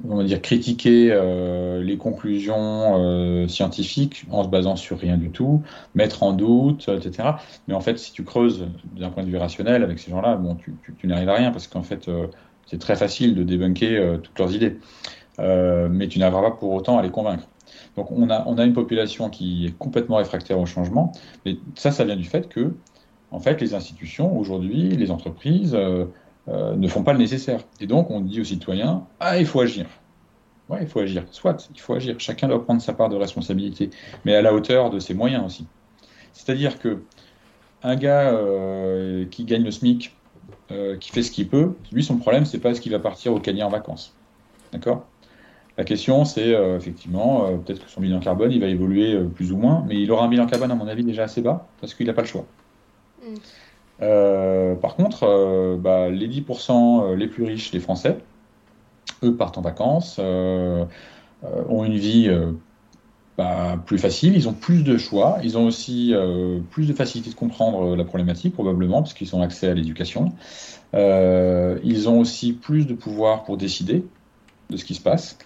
on dire, critiquer euh, les conclusions euh, scientifiques en se basant sur rien du tout, mettre en doute, etc. Mais en fait, si tu creuses d'un point de vue rationnel avec ces gens-là, bon, tu, tu, n'arrives à rien parce qu'en fait, euh, c'est très facile de débunker toutes leurs idées. mais tu n'arriveras pas pour autant à les convaincre. Donc on a, on a une population qui est complètement réfractaire au changement, mais ça, ça vient du fait que, en fait, les institutions aujourd'hui, les entreprises, euh, ne font pas le nécessaire. Et donc, on dit aux citoyens, ah, il faut agir. Ouais, il faut agir. Soit, il faut agir. Chacun doit prendre sa part de responsabilité, mais à la hauteur de ses moyens aussi. C'est-à-dire que un gars euh, qui gagne le SMIC, euh, qui fait ce qu'il peut, lui, son problème, c'est pas ce qu'il va partir au Cagny en vacances. D'accord? La question, c'est effectivement, peut-être que son bilan carbone, il va évoluer plus ou moins, mais il aura un bilan carbone, à mon avis, déjà assez bas, parce qu'il n'a pas le choix. Mm. Euh, par contre, euh, bah, les 10% euh, les plus riches des Français, eux partent en vacances, ont une vie bah, plus facile, ils ont plus de choix, ils ont aussi plus de facilité de comprendre la problématique probablement parce qu'ils ont accès à l'éducation. ils ont aussi plus de pouvoir pour décider de ce qui se passe.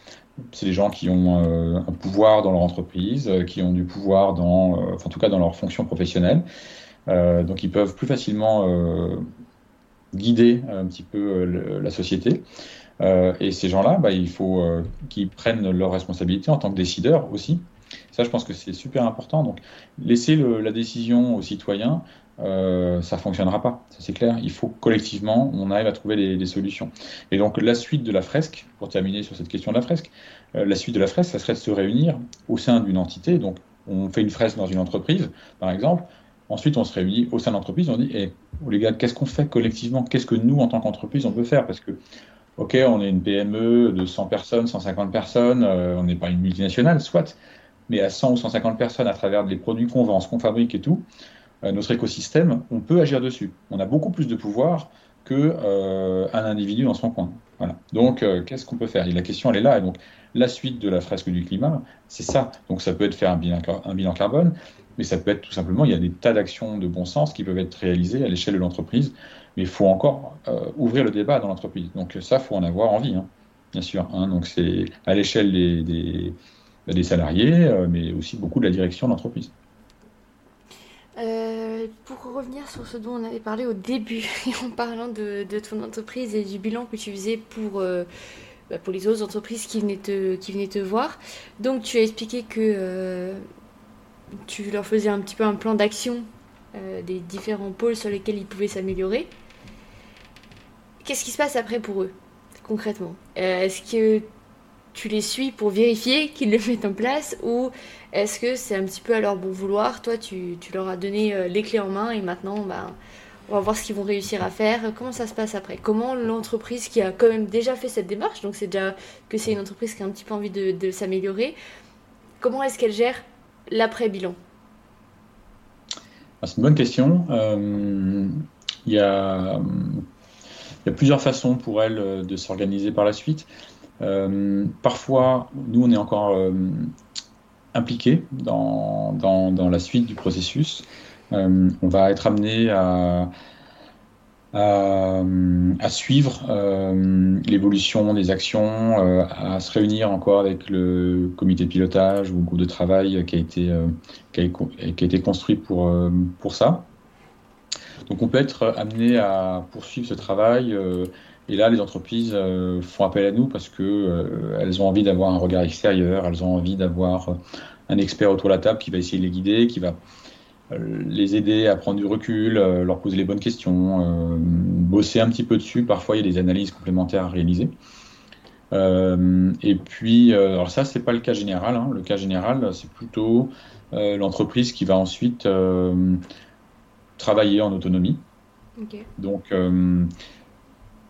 C'est des gens qui ont un pouvoir dans leur entreprise, qui ont du pouvoir dans, en tout cas dans leur fonction professionnelle. Euh, donc ils peuvent plus facilement euh, guider un petit peu euh, la société. et ces gens-là, bah, il faut qu'ils prennent leurs responsabilités en tant que décideurs aussi. Ça, je pense que c'est super important. Donc, laisser la décision aux citoyens, euh, ça fonctionnera pas, ça c'est clair. Il faut collectivement, on arrive à trouver des, solutions. Et donc, la suite de la fresque, pour terminer sur cette question de la fresque, la suite de la fresque, ça serait de se réunir au sein d'une entité. Donc, on fait une fresque dans une entreprise, par exemple. Ensuite, on se réunit au sein de l'entreprise, on dit, eh, oh, les gars, qu'est-ce qu'on fait collectivement? Qu'est-ce que nous, en tant qu'entreprise, on peut faire? Parce que, ok, on est une PME de 100 personnes, 150 personnes, euh, on n'est pas une multinationale, soit, mais à 100 ou 150 personnes, à travers les produits qu'on vend, ce qu'on fabrique et tout, euh, notre écosystème, on peut agir dessus. On a beaucoup plus de pouvoir qu'un euh, individu dans son coin. Voilà. Donc, qu'est-ce qu'on peut faire? Et La question, elle est là. Et donc, la suite de la fresque du climat, c'est ça. Donc, ça peut être faire un un bilan carbone, mais ça peut être tout simplement, il y a des tas d'actions de bon sens qui peuvent être réalisées à l'échelle de l'entreprise, mais il faut encore euh, ouvrir le débat dans l'entreprise. Donc ça, il faut en avoir envie, hein, bien sûr. Hein. donc c'est à l'échelle des, bah, salariés, euh, mais aussi beaucoup de la direction de l'entreprise. Euh, pour revenir sur ce dont on avait parlé au début, <laughs> en parlant de, ton entreprise et du bilan que tu faisais pour, bah, les autres entreprises qui venaient te voir, donc tu as expliqué que tu leur faisais un petit peu un plan d'action euh, des différents pôles sur lesquels ils pouvaient s'améliorer. Qu'est-ce qui se passe après pour eux, concrètement? Euh, Est-ce que tu les suis pour vérifier <laughs> qu'ils le mettent en place ou est-ce que c'est un petit peu à leur bon vouloir? Toi, tu, leur as donné euh, les clés en main et maintenant, ben, on va voir ce qu'ils vont réussir à faire. Comment ça se passe après? Comment l'entreprise qui a quand même déjà fait cette démarche, donc c'est déjà que c'est une entreprise qui a un petit peu envie de, de s'améliorer, comment est-ce qu'elle gère l'après-bilan ah, C'est une bonne question. Euh, il, y a, plusieurs façons pour elle euh, de s'organiser par la suite. Euh, parfois, nous, on est encore impliqués dans, dans, la suite du processus. on va être amené à, à, suivre l'évolution des actions, à se réunir encore avec le comité de pilotage ou le groupe de travail qui a été, a, qui a été construit pour, pour ça. Donc on peut être amené à poursuivre ce travail. Euh, et là, les entreprises euh, font appel à nous parce que euh, elles ont envie d'avoir un regard extérieur, elles ont envie d'avoir un expert autour de la table qui va essayer de les guider, qui va les aider à prendre du recul, leur poser les bonnes questions, bosser un petit peu dessus. Parfois, il y a des analyses complémentaires à réaliser. et puis, alors ça, c'est pas le cas général. Hein. Le cas général, c'est plutôt l'entreprise qui va ensuite travailler en autonomie. Donc, euh,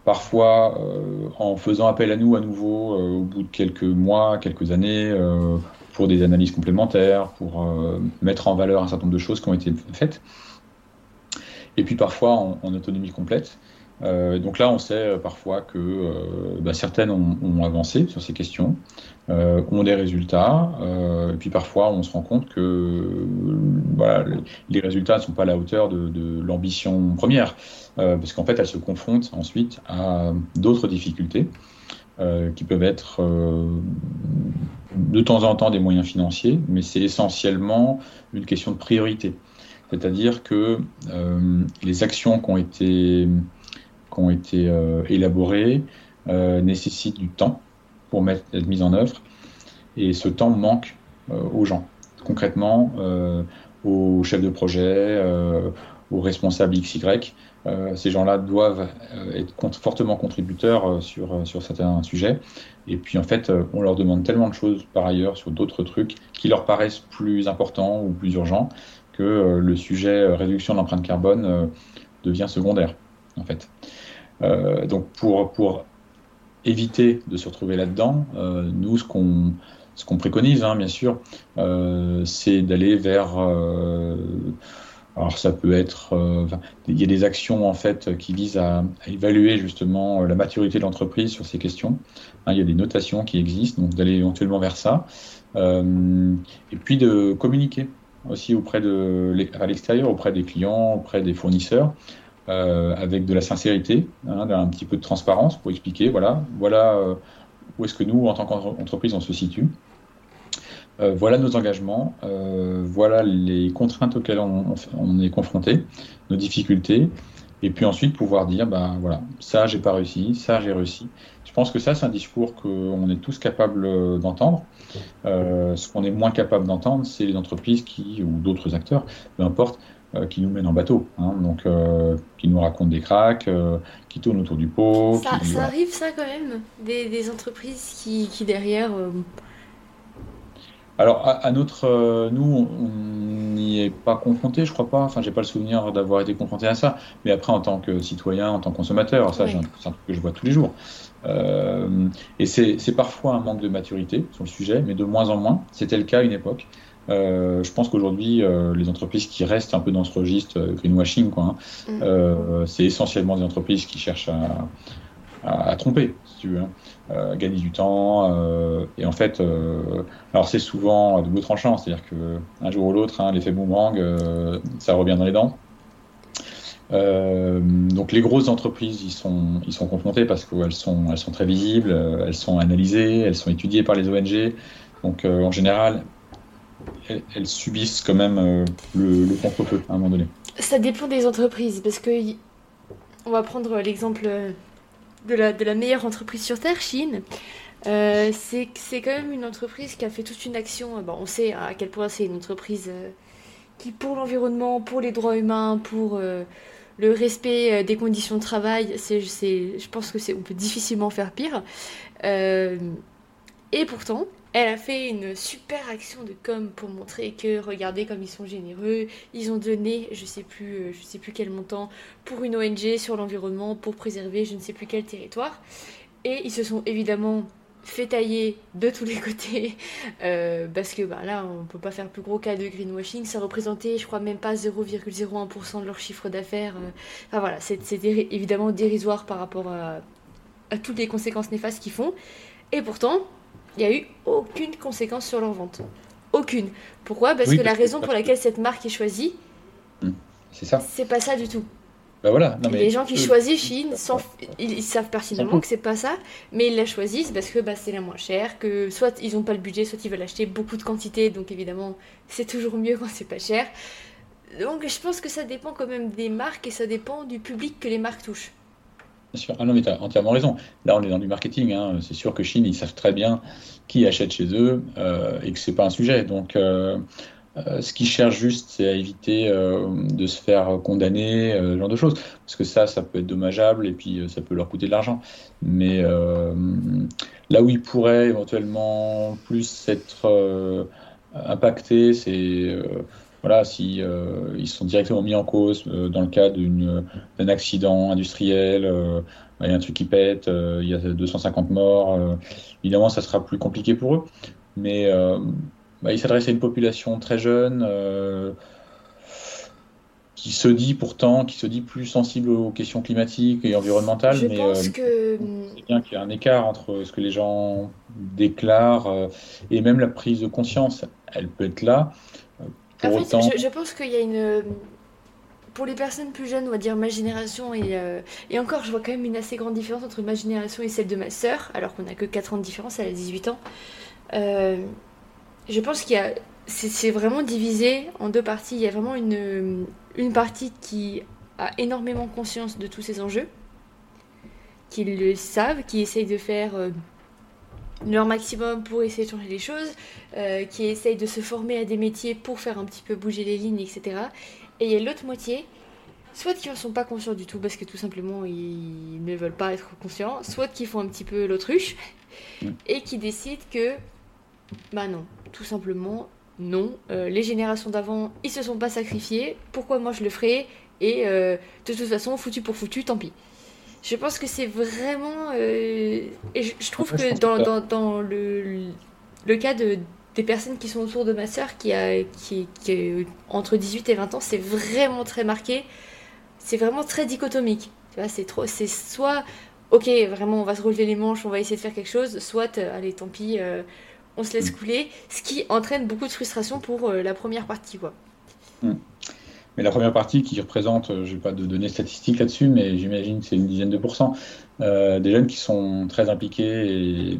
parfois, euh, en faisant appel à nous à nouveau euh, au bout de quelques mois, quelques années, pour des analyses complémentaires, pour mettre en valeur un certain nombre de choses qui ont été faites. Et puis parfois en autonomie complète. Euh, donc là, on sait euh, parfois que euh, bah, certaines ont, avancé sur ces questions, ont des résultats, et puis parfois on se rend compte que les résultats ne sont pas à la hauteur de, l'ambition première, parce qu'en fait, elles se confrontent ensuite à d'autres difficultés. Qui peuvent être de temps en temps des moyens financiers, mais c'est essentiellement une question de priorité. C'est-à-dire que les actions qui ont été qui ont été euh, élaborés euh, nécessitent du temps pour être mis en œuvre. Et ce temps manque euh, aux gens. Concrètement, aux chefs de projet, aux responsables XY. Ces gens-là doivent être fortement contributeurs sur, sur certains sujets. Et puis en fait, on leur demande tellement de choses par ailleurs sur d'autres trucs qui leur paraissent plus importants ou plus urgents que le sujet réduction de l'empreinte carbone devient secondaire en fait. Euh, donc pour, pour éviter de se retrouver là-dedans, euh, nous, ce qu'on ce préconise, hein, bien sûr, euh, c'est d'aller vers. Alors ça peut être, il y a des actions en fait qui visent à, évaluer justement la maturité de l'entreprise sur ces questions. Hein, il y a des notations qui existent, donc d'aller éventuellement vers ça, et puis de communiquer aussi auprès de à l'extérieur, auprès des clients, auprès des fournisseurs, euh, avec de la sincérité, hein, un petit peu de transparence pour expliquer, voilà, voilà euh, où est-ce que nous, en tant qu'entreprise, on se situe. Euh, voilà nos engagements, voilà les contraintes auxquelles on, est confronté, nos difficultés, et puis ensuite pouvoir dire, bah voilà, ça j'ai pas réussi, ça j'ai réussi. Je pense que ça c'est un discours qu'on est tous capables d'entendre. ce qu'on est moins capable d'entendre, c'est les entreprises qui ou d'autres acteurs, peu importe, euh, qui nous mènent en bateau, hein, donc euh, qui nous racontent des cracks, euh, qui tournent autour du pot. Ça, ça arrive ça quand même, des, des entreprises qui, qui derrière. Alors à, notre, nous, on n'y est pas confronté, je crois pas. Enfin, j'ai pas le souvenir d'avoir été confronté à ça. Mais après, en tant que citoyen, en tant que consommateur, ça, c'est un truc que je vois tous les jours. et c'est parfois un manque de maturité sur le sujet, mais de moins en moins. C'était le cas à une époque. Euh, je pense qu'aujourd'hui, euh, les entreprises qui restent un peu dans ce registre euh, greenwashing, quoi, hein, mm. c'est essentiellement des entreprises qui cherchent à, tromper, si tu veux, hein, gagner du temps. et en fait, alors c'est souvent double tranchant, c'est-à-dire qu'un jour ou l'autre, hein, l'effet boomerang, ça revient dans les dents. donc les grosses entreprises, ils sont, ils sont confrontés parce qu'elles sont, elles sont très visibles, elles sont analysées, elles sont étudiées par les ONG. Donc en général, elles, subissent quand même euh, le, contre-feu à un moment donné. Ça dépend des entreprises, parce que on va prendre l'exemple de la, meilleure entreprise sur Terre, Chine. Euh, c'est quand même une entreprise qui a fait toute une action. Bon, on sait à quel point c'est une entreprise euh, qui, pour l'environnement, pour les droits humains, pour le respect des conditions de travail, je pense que on peut difficilement faire pire. et pourtant, elle a fait une super action de com pour montrer que regardez comme ils sont généreux. Ils ont donné, je sais plus, euh, je sais plus quel montant pour une ONG sur l'environnement pour préserver je ne sais plus quel territoire. Et ils se sont évidemment fait tailler de tous les <laughs> côtés euh, parce que bah, là on peut pas faire plus gros cas de greenwashing ça représentait je crois même pas 0,01% de leur chiffre d'affaires euh. enfin voilà c'était évidemment dérisoire par rapport à toutes les conséquences néfastes qu'ils font et pourtant il n'y a eu aucune conséquence sur leur vente. Aucune. Pourquoi? Parce que la raison pour laquelle cette marque est choisie, hmm. c'est ça. C'est pas ça du tout. Bah voilà. les gens qui choisissent Chine, ils, savent pertinemment que c'est pas ça, mais ils la choisissent parce que bah, c'est la moins chère, que soit ils n'ont pas le budget, soit ils veulent acheter beaucoup de quantité, donc évidemment c'est toujours mieux quand c'est pas cher. Donc je pense que ça dépend quand même des marques et ça dépend du public que les marques touchent. Bien sûr. Ah non, mais tu as entièrement raison. Là, on est dans du marketing. Hein. C'est sûr que Chine, ils savent très bien qui achète chez eux euh, et que c'est pas un sujet. Donc, euh, euh, ce qu'ils cherchent juste, c'est à éviter de se faire condamner, ce genre de choses. Parce que ça, ça peut être dommageable et puis ça peut leur coûter de l'argent. Mais là où ils pourraient éventuellement plus être impactés, c'est voilà, si euh, ils sont directement mis en cause euh, dans le cas d'un accident industriel, euh, il y a un truc qui pète, il y a 250 morts, évidemment, ça sera plus compliqué pour eux. Mais bah, ils s'adressent à une population très jeune qui se dit pourtant, qui se dit plus sensible aux questions climatiques et environnementales. Je mais pense que c'est bien qu'il y a un écart entre ce que les gens déclarent et même la prise de conscience. Elle peut être là je, pense qu'il y a une. Pour les personnes plus jeunes, on va dire ma génération, et, euh, et encore, je vois quand même une assez grande différence entre ma génération et celle de ma sœur, alors qu'on a que 4 ans de différence, elle a 18 ans. Euh, je pense qu'il y a. C'est vraiment divisé en deux parties. Il y a vraiment une, une partie qui a énormément conscience de tous ces enjeux, qui le savent, qui essayent de faire euh, leur maximum pour essayer de changer les choses, euh, qui essayent de se former à des métiers pour faire un petit peu bouger les lignes, etc. Et il y a l'autre moitié, soit qui ne sont pas conscients du tout parce que tout simplement ils ne veulent pas être conscients, soit qui font un petit peu l'autruche et qui décident que, bah non, tout simplement non, euh, les générations d'avant ils se sont pas sacrifiés, pourquoi moi je le ferai et euh, de toute façon foutu pour foutu, tant pis. Je pense que c'est vraiment. Euh, et je, trouve que dans, dans, dans, le, le cas de, des personnes qui sont autour de ma sœur, qui a qui, qui entre 18 et 20 ans, c'est vraiment très marqué. C'est vraiment très dichotomique. Tu vois, c'est trop. C'est soit, ok, vraiment, on va se relever les manches, on va essayer de faire quelque chose, soit, euh, allez, tant pis, euh, on se laisse mm. couler. Ce qui entraîne beaucoup de frustration pour la première partie, quoi. Mm. Mais la première partie qui représente, euh, je n'ai pas de données statistiques là-dessus, mais j'imagine que c'est une dizaine de pourcents, euh, des jeunes qui sont très impliqués et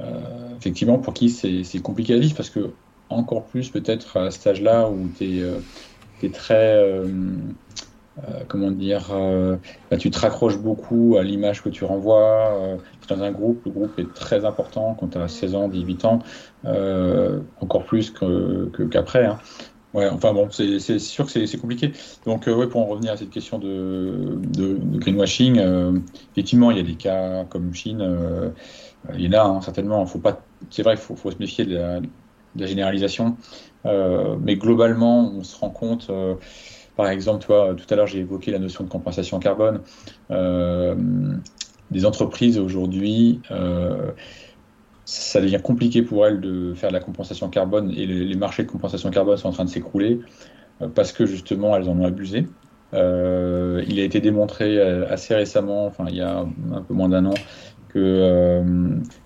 euh, effectivement pour qui c'est compliqué à vivre parce que encore plus peut-être à cet âge-là où tu es, très... comment dire, bah, tu te raccroches beaucoup à l'image que tu renvoies. dans un groupe, le groupe est très important quand tu as 16 ans, 18 ans, encore plus qu'après. Hein. Ouais, enfin bon, c'est sûr que c'est compliqué. Donc, euh, ouais, pour en revenir à cette question de, de, greenwashing, euh, effectivement, il y a des cas comme Chine, euh, il y en a hein, certainement. Faut pas, c'est vrai faut, faut, se méfier de la, de la généralisation, mais globalement, on se rend compte. par exemple, toi, tout à l'heure, j'ai évoqué la notion de compensation carbone. des entreprises aujourd'hui ça devient compliqué pour elles de faire de la compensation carbone et les, marchés de compensation carbone sont en train de s'écrouler euh, parce que justement elles en ont abusé. Euh, il a été démontré euh, assez récemment, enfin il y a un peu moins d'un an, que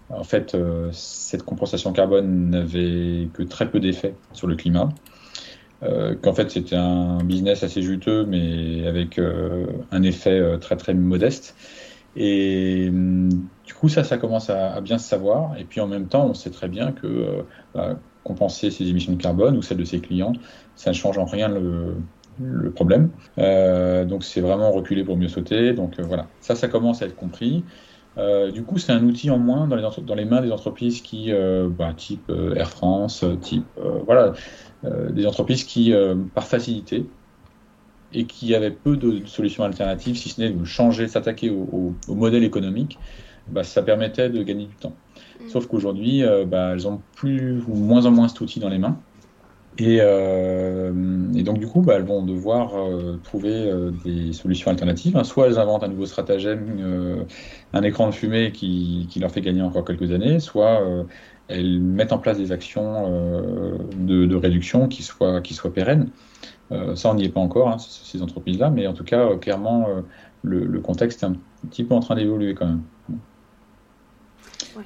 en fait cette compensation carbone n'avait que très peu d'effet sur le climat. qu'en fait c'était un business assez juteux mais avec un effet très très modeste et hum, du coup, ça, ça commence à, bien se savoir. Et puis en même temps, on sait très bien que euh, bah, compenser ses émissions de carbone ou celles de ses clients, ça ne change en rien le, problème. Euh, donc c'est vraiment reculer pour mieux sauter. Donc euh, voilà, ça, ça commence à être compris. du coup, c'est un outil en moins dans les, mains des entreprises qui, bah, type Air France, type voilà, des entreprises qui, par facilité, et qui avait peu de solutions alternatives, si ce n'est de changer, s'attaquer au, modèle économique, bah, ça permettait de gagner du temps. Mm. Sauf qu'aujourd'hui, euh, bah, elles ont plus ou moins en moins cet outil dans les mains. Et, euh, donc du coup, bah, elles vont devoir euh, trouver des solutions alternatives. Soit elles inventent un nouveau stratagème, un écran de fumée qui, leur fait gagner encore quelques années, soit elles mettent en place des actions de, de, réduction qui soient, qui soient pérennes. Ça, on n'y est pas encore, hein, ces entreprises-là, mais en tout cas, clairement, le, contexte est un petit peu en train d'évoluer quand même.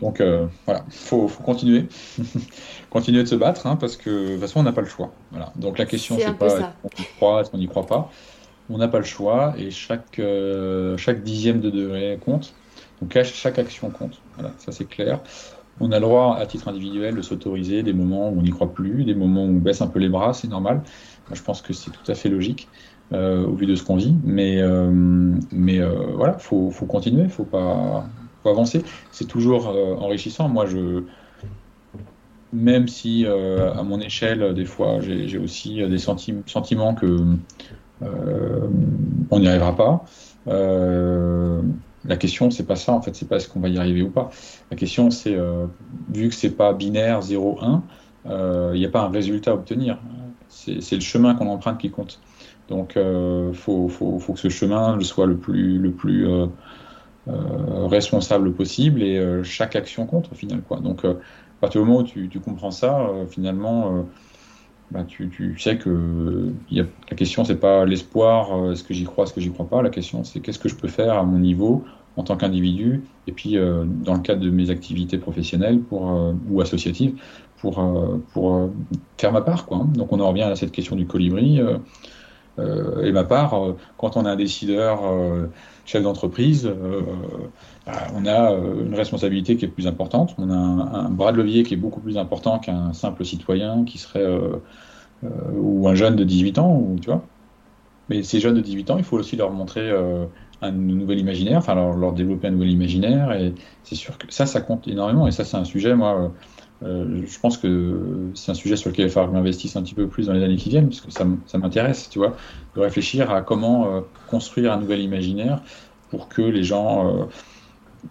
Donc voilà, il faut, continuer, <laughs> continuer de se battre, hein, parce que de toute façon, on n'a pas le choix. Voilà. Donc la question, c'est pas est-ce qu'on y croit, est-ce qu'on n'y croit pas. on n'a pas le choix et chaque, chaque dixième de degré compte. Donc chaque action compte. Voilà, ça c'est clair. On a le droit, à titre individuel, de s'autoriser des moments où on n'y croit plus, des moments où on baisse un peu les bras, c'est normal. je pense que c'est tout à fait logique euh, au vu de ce qu'on vit. Mais, euh, mais euh, voilà, faut, faut continuer, faut pas, faut avancer. C'est toujours enrichissant. Moi, je, même si à mon échelle, des fois, j'ai aussi des sentiments que on n'y arrivera pas. La question, c'est pas ça, en fait, c'est pas est-ce qu'on va y arriver ou pas. La question, c'est, euh, vu que c'est pas binaire 0-1, il euh, n'y a pas un résultat à obtenir. C'est le chemin qu'on emprunte qui compte. Donc, il euh, faut, faut, faut, que ce chemin soit le plus, le plus responsable possible et chaque action compte au final. Quoi. Donc, à partir du moment où tu, tu comprends ça, finalement, bah, tu, tu, sais que la question c'est pas l'espoir, euh, est-ce que j'y crois, est-ce que j'y crois pas. La question c'est qu'est-ce que je peux faire à mon niveau en tant qu'individu et puis euh, dans le cadre de mes activités professionnelles pour, euh, ou associatives pour, pour faire ma part. Quoi. Donc on en revient à cette question du colibri. Et ma part, quand on est un décideur, chef d'entreprise, bah, on a une responsabilité qui est plus importante, on a un, bras de levier qui est beaucoup plus important qu'un simple citoyen qui serait euh, ou un jeune de 18 ans, tu vois. Mais ces jeunes de 18 ans, il faut aussi leur montrer euh, un nouvel imaginaire, enfin leur, développer un nouvel imaginaire, et c'est sûr que ça, ça compte énormément, et ça, c'est un sujet, moi, euh, je pense que c'est un sujet sur lequel il va falloir que je m'investisse un petit peu plus dans les années qui viennent, parce que ça, m'intéresse, tu vois, de réfléchir à comment construire un nouvel imaginaire pour que les gens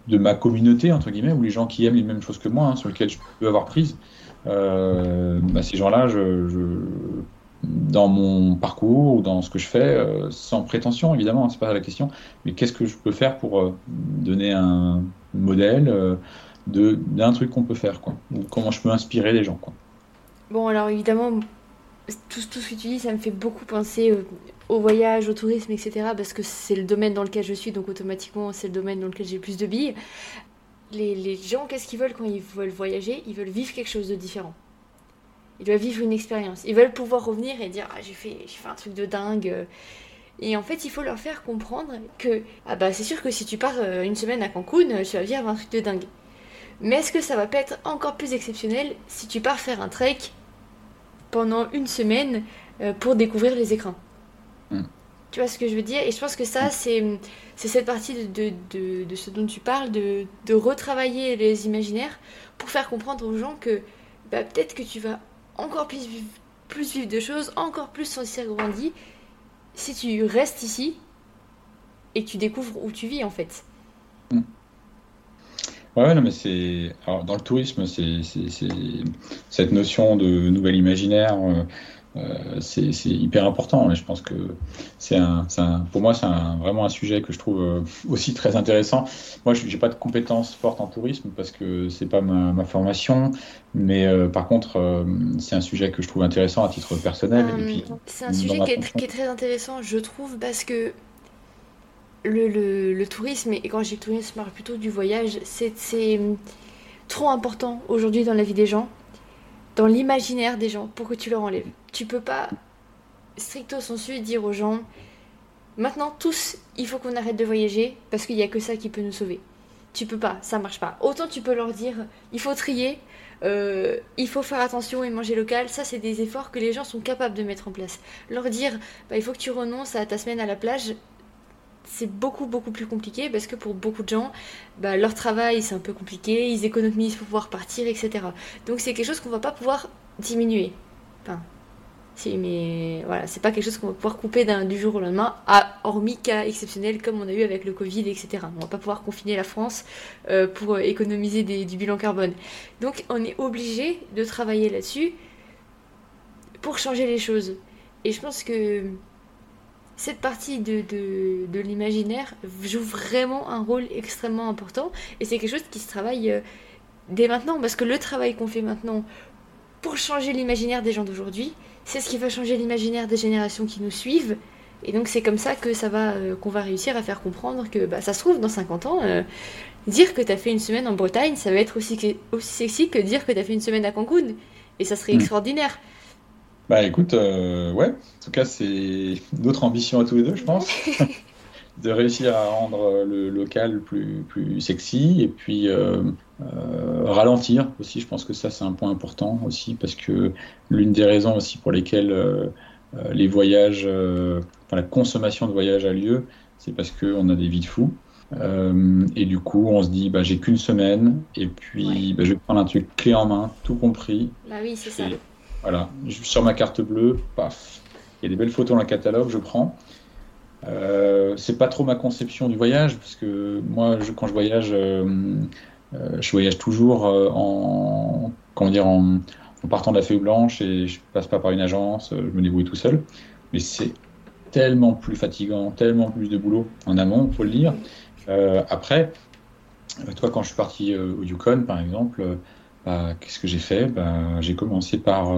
de ma communauté, entre guillemets, ou les gens qui aiment les mêmes choses que moi, hein, sur lesquels je peux avoir prise, euh, bah, ces gens-là, dans mon parcours ou dans ce que je fais, euh, sans prétention évidemment, c'est pas la question, mais qu'est-ce que je peux faire pour euh, donner un modèle d'un truc qu'on peut faire, quoi, comment je peux inspirer les gens, quoi. Bon, alors évidemment, tout, tout, ce que tu dis, ça me fait beaucoup penser au voyage, au tourisme, etc. Parce que c'est le domaine dans lequel je suis, donc automatiquement c'est le domaine dans lequel j'ai plus de billes les, gens, qu'est-ce qu'ils veulent quand ils veulent voyager? Ils veulent vivre quelque chose de différent. Ils doivent vivre une expérience. Ils veulent pouvoir revenir et dire ah, j'ai fait, fait un truc de dingue. Et en fait, il faut leur faire comprendre que ah bah c'est sûr que si tu pars euh, une semaine à Cancun, tu vas vivre un truc de dingue. Mais est-ce que ça va pas être encore plus exceptionnel si tu pars faire un trek pendant une semaine euh, pour découvrir les écrins hmm. Tu vois ce que je veux dire? Et je pense que ça, c'est, c'est cette partie de, de, de, ce dont tu parles, de, retravailler les imaginaires pour faire comprendre aux gens que bah, peut-être que tu vas encore plus vivre, plus vivre de choses, encore plus sentir grandi si tu restes ici et que tu découvres où tu vis en fait. Mm. Ouais, non, mais c'est. Alors, dans le tourisme, c'est cette notion de nouvel imaginaire. Euh, euh, c'est hyper important. Je pense que c'est un, un, pour moi, c'est vraiment un sujet que je trouve euh, aussi très intéressant. Moi, je n'ai pas de compétences fortes en tourisme parce que c'est pas ma, ma, formation, mais euh, par contre, c'est un sujet que je trouve intéressant à titre personnel. c'est un sujet qui est, qui est, très intéressant, je trouve, parce que le, tourisme, et quand j'ai tourisme, je parle plutôt du voyage, c'est trop important aujourd'hui dans la vie des gens dans l'imaginaire des gens pour que tu leur enlèves. Tu peux pas stricto sensu dire aux gens maintenant tous il faut qu'on arrête de voyager parce qu'il n'y a que ça qui peut nous sauver. Tu peux pas, ça marche pas. Autant tu peux leur dire il faut trier, euh, il faut faire attention et manger local. Ça, c'est des efforts que les gens sont capables de mettre en place. Leur dire bah, il faut que tu renonces à ta semaine à la plage, c'est beaucoup beaucoup plus compliqué parce que pour beaucoup de gens, bah, leur travail c'est un peu compliqué, ils économisent pour pouvoir partir, etc. Donc c'est quelque chose qu'on va pas pouvoir diminuer. Enfin, si, mais voilà, c'est pas quelque chose qu'on va pouvoir couper du jour au lendemain, à, hormis cas exceptionnels comme on a eu avec le Covid, etc. On va pas pouvoir confiner la France euh, pour économiser du bilan carbone. Donc on est obligé de travailler là-dessus pour changer les choses. Et je pense que cette partie de, de, l'imaginaire joue vraiment un rôle extrêmement important et c'est quelque chose qui se travaille euh, dès maintenant parce que le travail qu'on fait maintenant pour changer l'imaginaire des gens d'aujourd'hui, c'est ce qui va changer l'imaginaire des générations qui nous suivent et donc c'est comme ça que ça va euh, qu'on va réussir à faire comprendre que bah, ça se trouve dans 50 ans euh, dire que tu as fait une semaine en Bretagne, ça va être aussi, aussi sexy que dire que tu as fait une semaine à Cancun et ça serait mm. extraordinaire. Bah écoute, ouais, en tout cas, c'est <laughs> d'autres ambitions à tous les deux, je pense. <laughs> de réussir à rendre le local plus, plus sexy et puis euh, euh, ralentir aussi. Je pense que ça, c'est un point important aussi parce que l'une des raisons aussi pour lesquelles euh, les voyages, enfin, la consommation de voyages a lieu, c'est parce qu'on a des vies de fous. et du coup, on se dit, bah, j'ai qu'une semaine, et puis bah, je vais prendre un truc clé en main, tout compris. Bah oui, c'est ça. Voilà, sur ma carte bleue, paf, il y a des belles photos dans le catalogue, je prends. Euh, c'est pas trop ma conception du voyage, parce que moi, quand je voyage, euh, euh, je voyage toujours en, comment dire, en, partant de la feuille blanche et je passe pas par une agence, je me débrouille tout seul. Mais c'est tellement plus fatigant, tellement plus de boulot en amont, faut le dire. après, toi, quand je suis parti au Yukon, par exemple, bah, qu'est-ce que j'ai fait? Bah, J'ai commencé par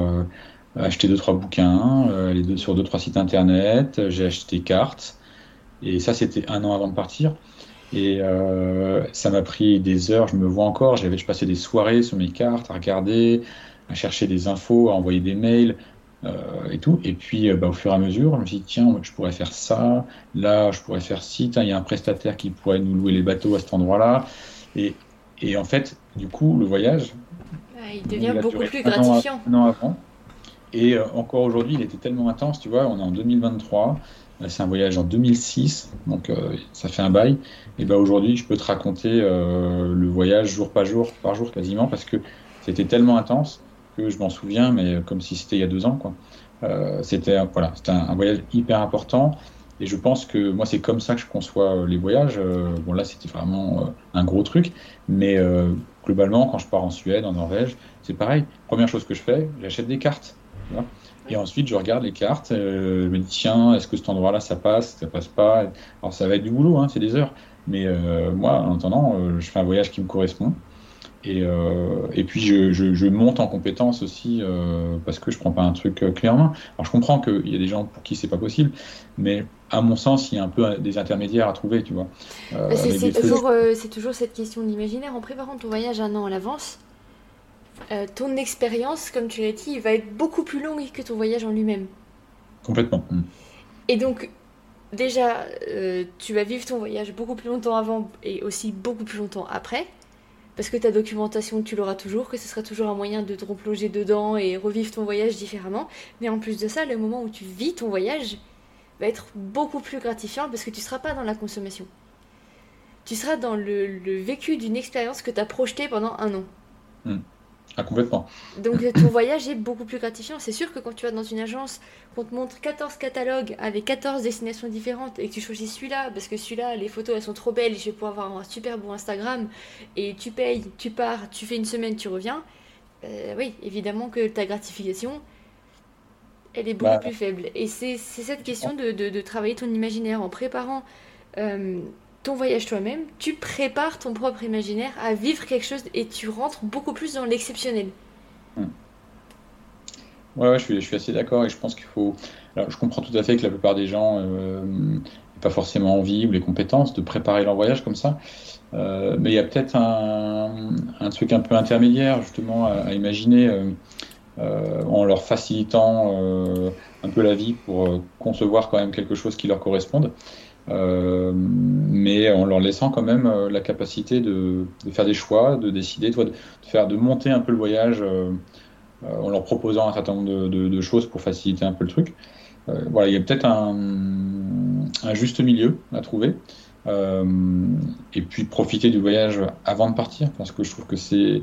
acheté deux trois bouquins, euh, les deux sur deux trois sites internet. J'ai acheté cartes et ça c'était un an avant de partir. Et euh, ça m'a pris des heures. Je me vois encore. J'avais je passais des soirées sur mes cartes à regarder, à chercher des infos, à envoyer des mails. Euh, et tout. Et puis, bah, au fur et à mesure, je me suis dit, tiens, je pourrais faire ça, là, je pourrais faire ci, il y a un prestataire qui pourrait nous louer les bateaux à cet endroit-là. Et, et en fait, du coup, le voyage. Il devient beaucoup plus gratifiant. Un an avant. Et euh, encore aujourd'hui, il était tellement intense, tu vois, on est en 2023, c'est un voyage en 2006, donc euh, ça fait un bail. Et ben aujourd'hui, je peux te raconter euh, le voyage jour par jour, par jour quasiment, parce que c'était tellement intense que je m'en souviens, mais comme si c'était il y a deux ans, quoi. c'était voilà, c'était un, voyage hyper important. Et je pense que moi, c'est comme ça que je conçois les voyages. bon, là, c'était vraiment un gros truc. Mais globalement, quand je pars en Suède, en Norvège, c'est pareil. Première chose que je fais, j'achète des cartes. Et ensuite, je regarde les cartes, euh, je me dis, tiens, est-ce que cet endroit-là, ça passe, ça passe pas? Alors, ça va être du boulot, hein, c'est des heures. Mais euh, moi, en attendant, euh, je fais un voyage qui me correspond. Et, et puis, je, je, monte en compétence aussi parce que je prends pas un truc clé en main. Alors, je comprends qu'il y a des gens pour qui c'est pas possible, mais à mon sens, il y a un peu des intermédiaires à trouver, tu vois. c'est toujours, toujours, cette question d'imaginaire. En préparant ton voyage un an à l'avance, euh, ton expérience, comme tu l'as dit, va être beaucoup plus longue que ton voyage en lui-même. Complètement. Mm. Et donc, déjà, euh, tu vas vivre ton voyage beaucoup plus longtemps avant et aussi beaucoup plus longtemps après. Parce que ta documentation, tu l'auras toujours, que ce sera toujours un moyen de te replonger dedans et revivre ton voyage différemment. Mais en plus de ça, le moment où tu vis ton voyage va être beaucoup plus gratifiant parce que tu ne seras pas dans la consommation. Tu seras dans le, vécu d'une expérience que tu as projetée pendant un an. Mm. Ah, complètement. Donc ton voyage est beaucoup plus gratifiant. C'est sûr que quand tu vas dans une agence, qu'on te montre 14 catalogues avec 14 destinations différentes et que tu choisis celui-là, parce que celui-là, les photos elles sont trop belles, je vais pouvoir avoir un super beau Instagram, et tu payes, tu pars, tu fais une semaine, tu reviens, euh, oui, évidemment que ta gratification, elle est beaucoup bah. plus faible. Et c'est cette question de, de, travailler ton imaginaire en préparant. Euh, ton voyage toi-même, tu prépares ton propre imaginaire à vivre quelque chose et tu rentres beaucoup plus dans l'exceptionnel. Hmm. Ouais, je, suis, je suis assez d'accord et je pense qu'il faut. Alors, je comprends tout à fait que la plupart des gens euh, n'ont pas forcément envie ou les compétences de préparer leur voyage comme ça. Euh, mais il y a peut-être un, un, truc un peu intermédiaire justement à, imaginer euh, en leur facilitant un peu la vie pour concevoir quand même quelque chose qui leur corresponde. Euh, mais en leur laissant quand même euh, la capacité de, faire des choix, de décider, de, faire, de monter un peu le voyage euh, en leur proposant un certain nombre de, choses pour faciliter un peu le truc. voilà, il y a peut-être un, juste milieu à trouver. et puis profiter du voyage avant de partir, parce que je trouve que c'est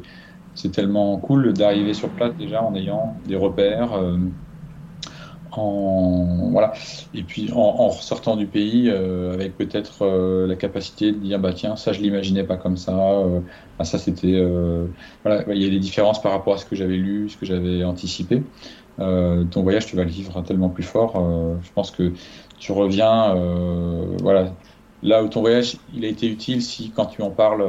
tellement cool d'arriver sur place déjà en ayant des repères, en voilà. Et puis en, ressortant du pays euh, avec peut-être euh, la capacité de dire bah tiens ça je l'imaginais pas comme ça euh, ah, ça c'était voilà il y a des différences par rapport à ce que j'avais lu ce que j'avais anticipé. Ton voyage tu vas le vivre tellement plus fort je pense que tu reviens voilà. Là où ton voyage il a été utile si quand tu en parles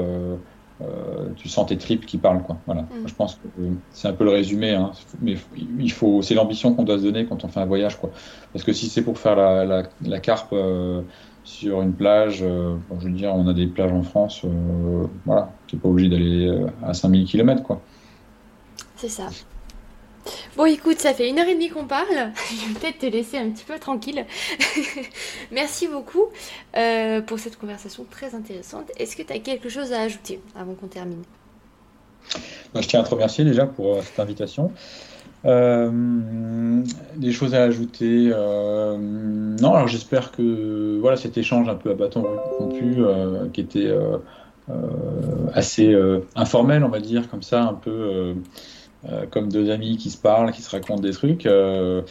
tu sens tes tripes qui parlent. Quoi. Voilà. Mm. Je pense que c'est un peu le résumé, hein. mais il faut, c'est l'ambition qu'on doit se donner quand on fait un voyage. Quoi. Parce que si c'est pour faire la, la, carpe euh, sur une plage, euh, je veux dire, on a des plages en France, voilà, tu n'es pas obligé d'aller à 5000 km. Quoi. C'est ça. Bon, écoute, ça fait une heure et demie qu'on parle. <laughs> Je vais peut-être te laisser un petit peu tranquille. <laughs> Merci beaucoup euh, pour cette conversation très intéressante. Est-ce que tu as quelque chose à ajouter avant qu'on termine? Bah, Je tiens à te remercier déjà pour euh, cette invitation. Euh, des choses à ajouter Non, alors j'espère que voilà cet échange un peu à bâton rompu, qui était assez informel, on va dire, comme ça, un peu euh, comme deux amis qui se parlent, qui se racontent des trucs. Euh,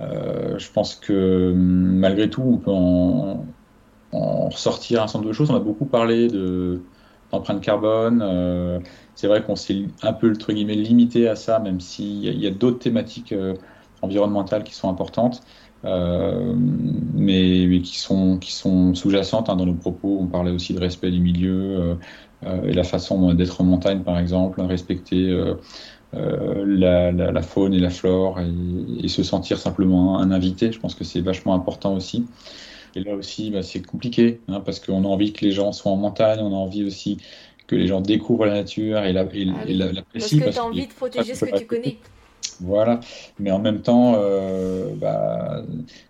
euh, je pense que malgré tout, on peut en, ressortir un certain nombre de choses. On a beaucoup parlé de d'empreinte carbone. c'est vrai qu'on s'est un peu entre guillemets limité à ça, même s'il y a, d'autres thématiques environnementales qui sont importantes. mais, qui sont, qui sont sous-jacentes hein, dans nos propos. On parlait aussi de respect du milieu et la façon d'être en montagne, par exemple, respecter euh, la, faune et la flore et, se sentir simplement un invité. Je pense que c'est vachement important aussi. Et là aussi, bah, c'est compliqué hein, parce qu'on a envie que les gens soient en montagne, on a envie aussi que les gens découvrent la nature et la, et, ah Parce que tu as envie de protéger ce que tu connais. Voilà, mais en même temps, euh, bah,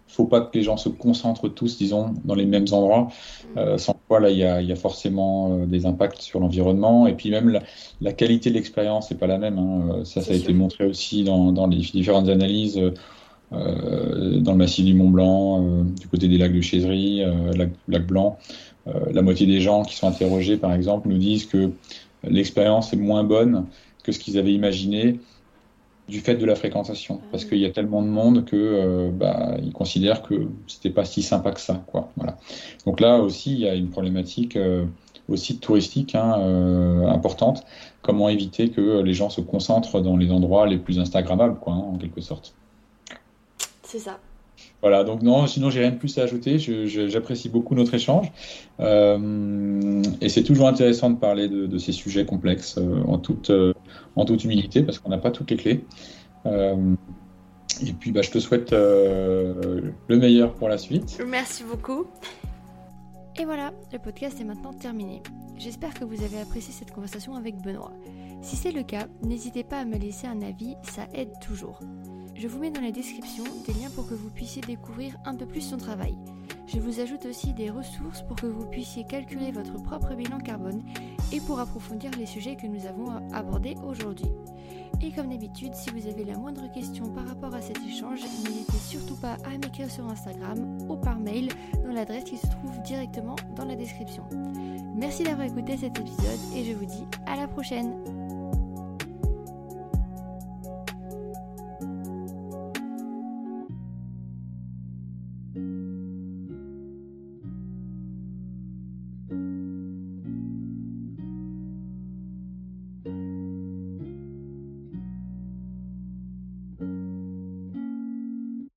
faut pas que les gens se concentrent tous, disons, dans les mêmes endroits. Mm. Euh, sans il y a, forcément euh, des impacts sur l'environnement. Et puis même la, qualité de l'expérience n'est pas la même. Hein. Euh, ça, ça a été montré aussi dans, les différentes analyses. dans le massif du Mont Blanc, du côté des lacs de lac, lac, Blanc, la moitié des gens qui sont interrogés, par exemple, nous disent que l'expérience est moins bonne que ce qu'ils avaient imaginé du fait de la fréquentation, ah parce qu'il y a tellement de monde que euh, bah, ils considèrent que c'était pas si sympa que ça, quoi. Voilà. Donc là aussi, il y a une problématique euh, aussi touristique hein, euh, importante. Comment éviter que les gens se concentrent dans les endroits les plus instagrammables, quoi, hein, en quelque sorte. C'est ça. Voilà, donc non, sinon j'ai rien de plus à ajouter. J'apprécie beaucoup notre échange. Euh, et c'est toujours intéressant de parler de, ces sujets complexes euh, en, toute, euh, en toute humilité parce qu'on n'a pas toutes les clés. et puis bah, je te souhaite le meilleur pour la suite. Merci beaucoup. Et voilà, le podcast est maintenant terminé. J'espère que vous avez apprécié cette conversation avec Benoît. Si c'est le cas, n'hésitez pas à me laisser un avis, ça aide toujours. Je vous mets dans la description des liens pour que vous puissiez découvrir un peu plus son travail. Je vous ajoute aussi des ressources pour que vous puissiez calculer votre propre bilan carbone et pour approfondir les sujets que nous avons abordés aujourd'hui. Et comme d'habitude, si vous avez la moindre question par rapport à cet échange, n'hésitez surtout pas à m'écrire sur Instagram ou par mail dans l'adresse qui se trouve directement dans la description. Merci d'avoir écouté cet épisode et je vous dis à la prochaine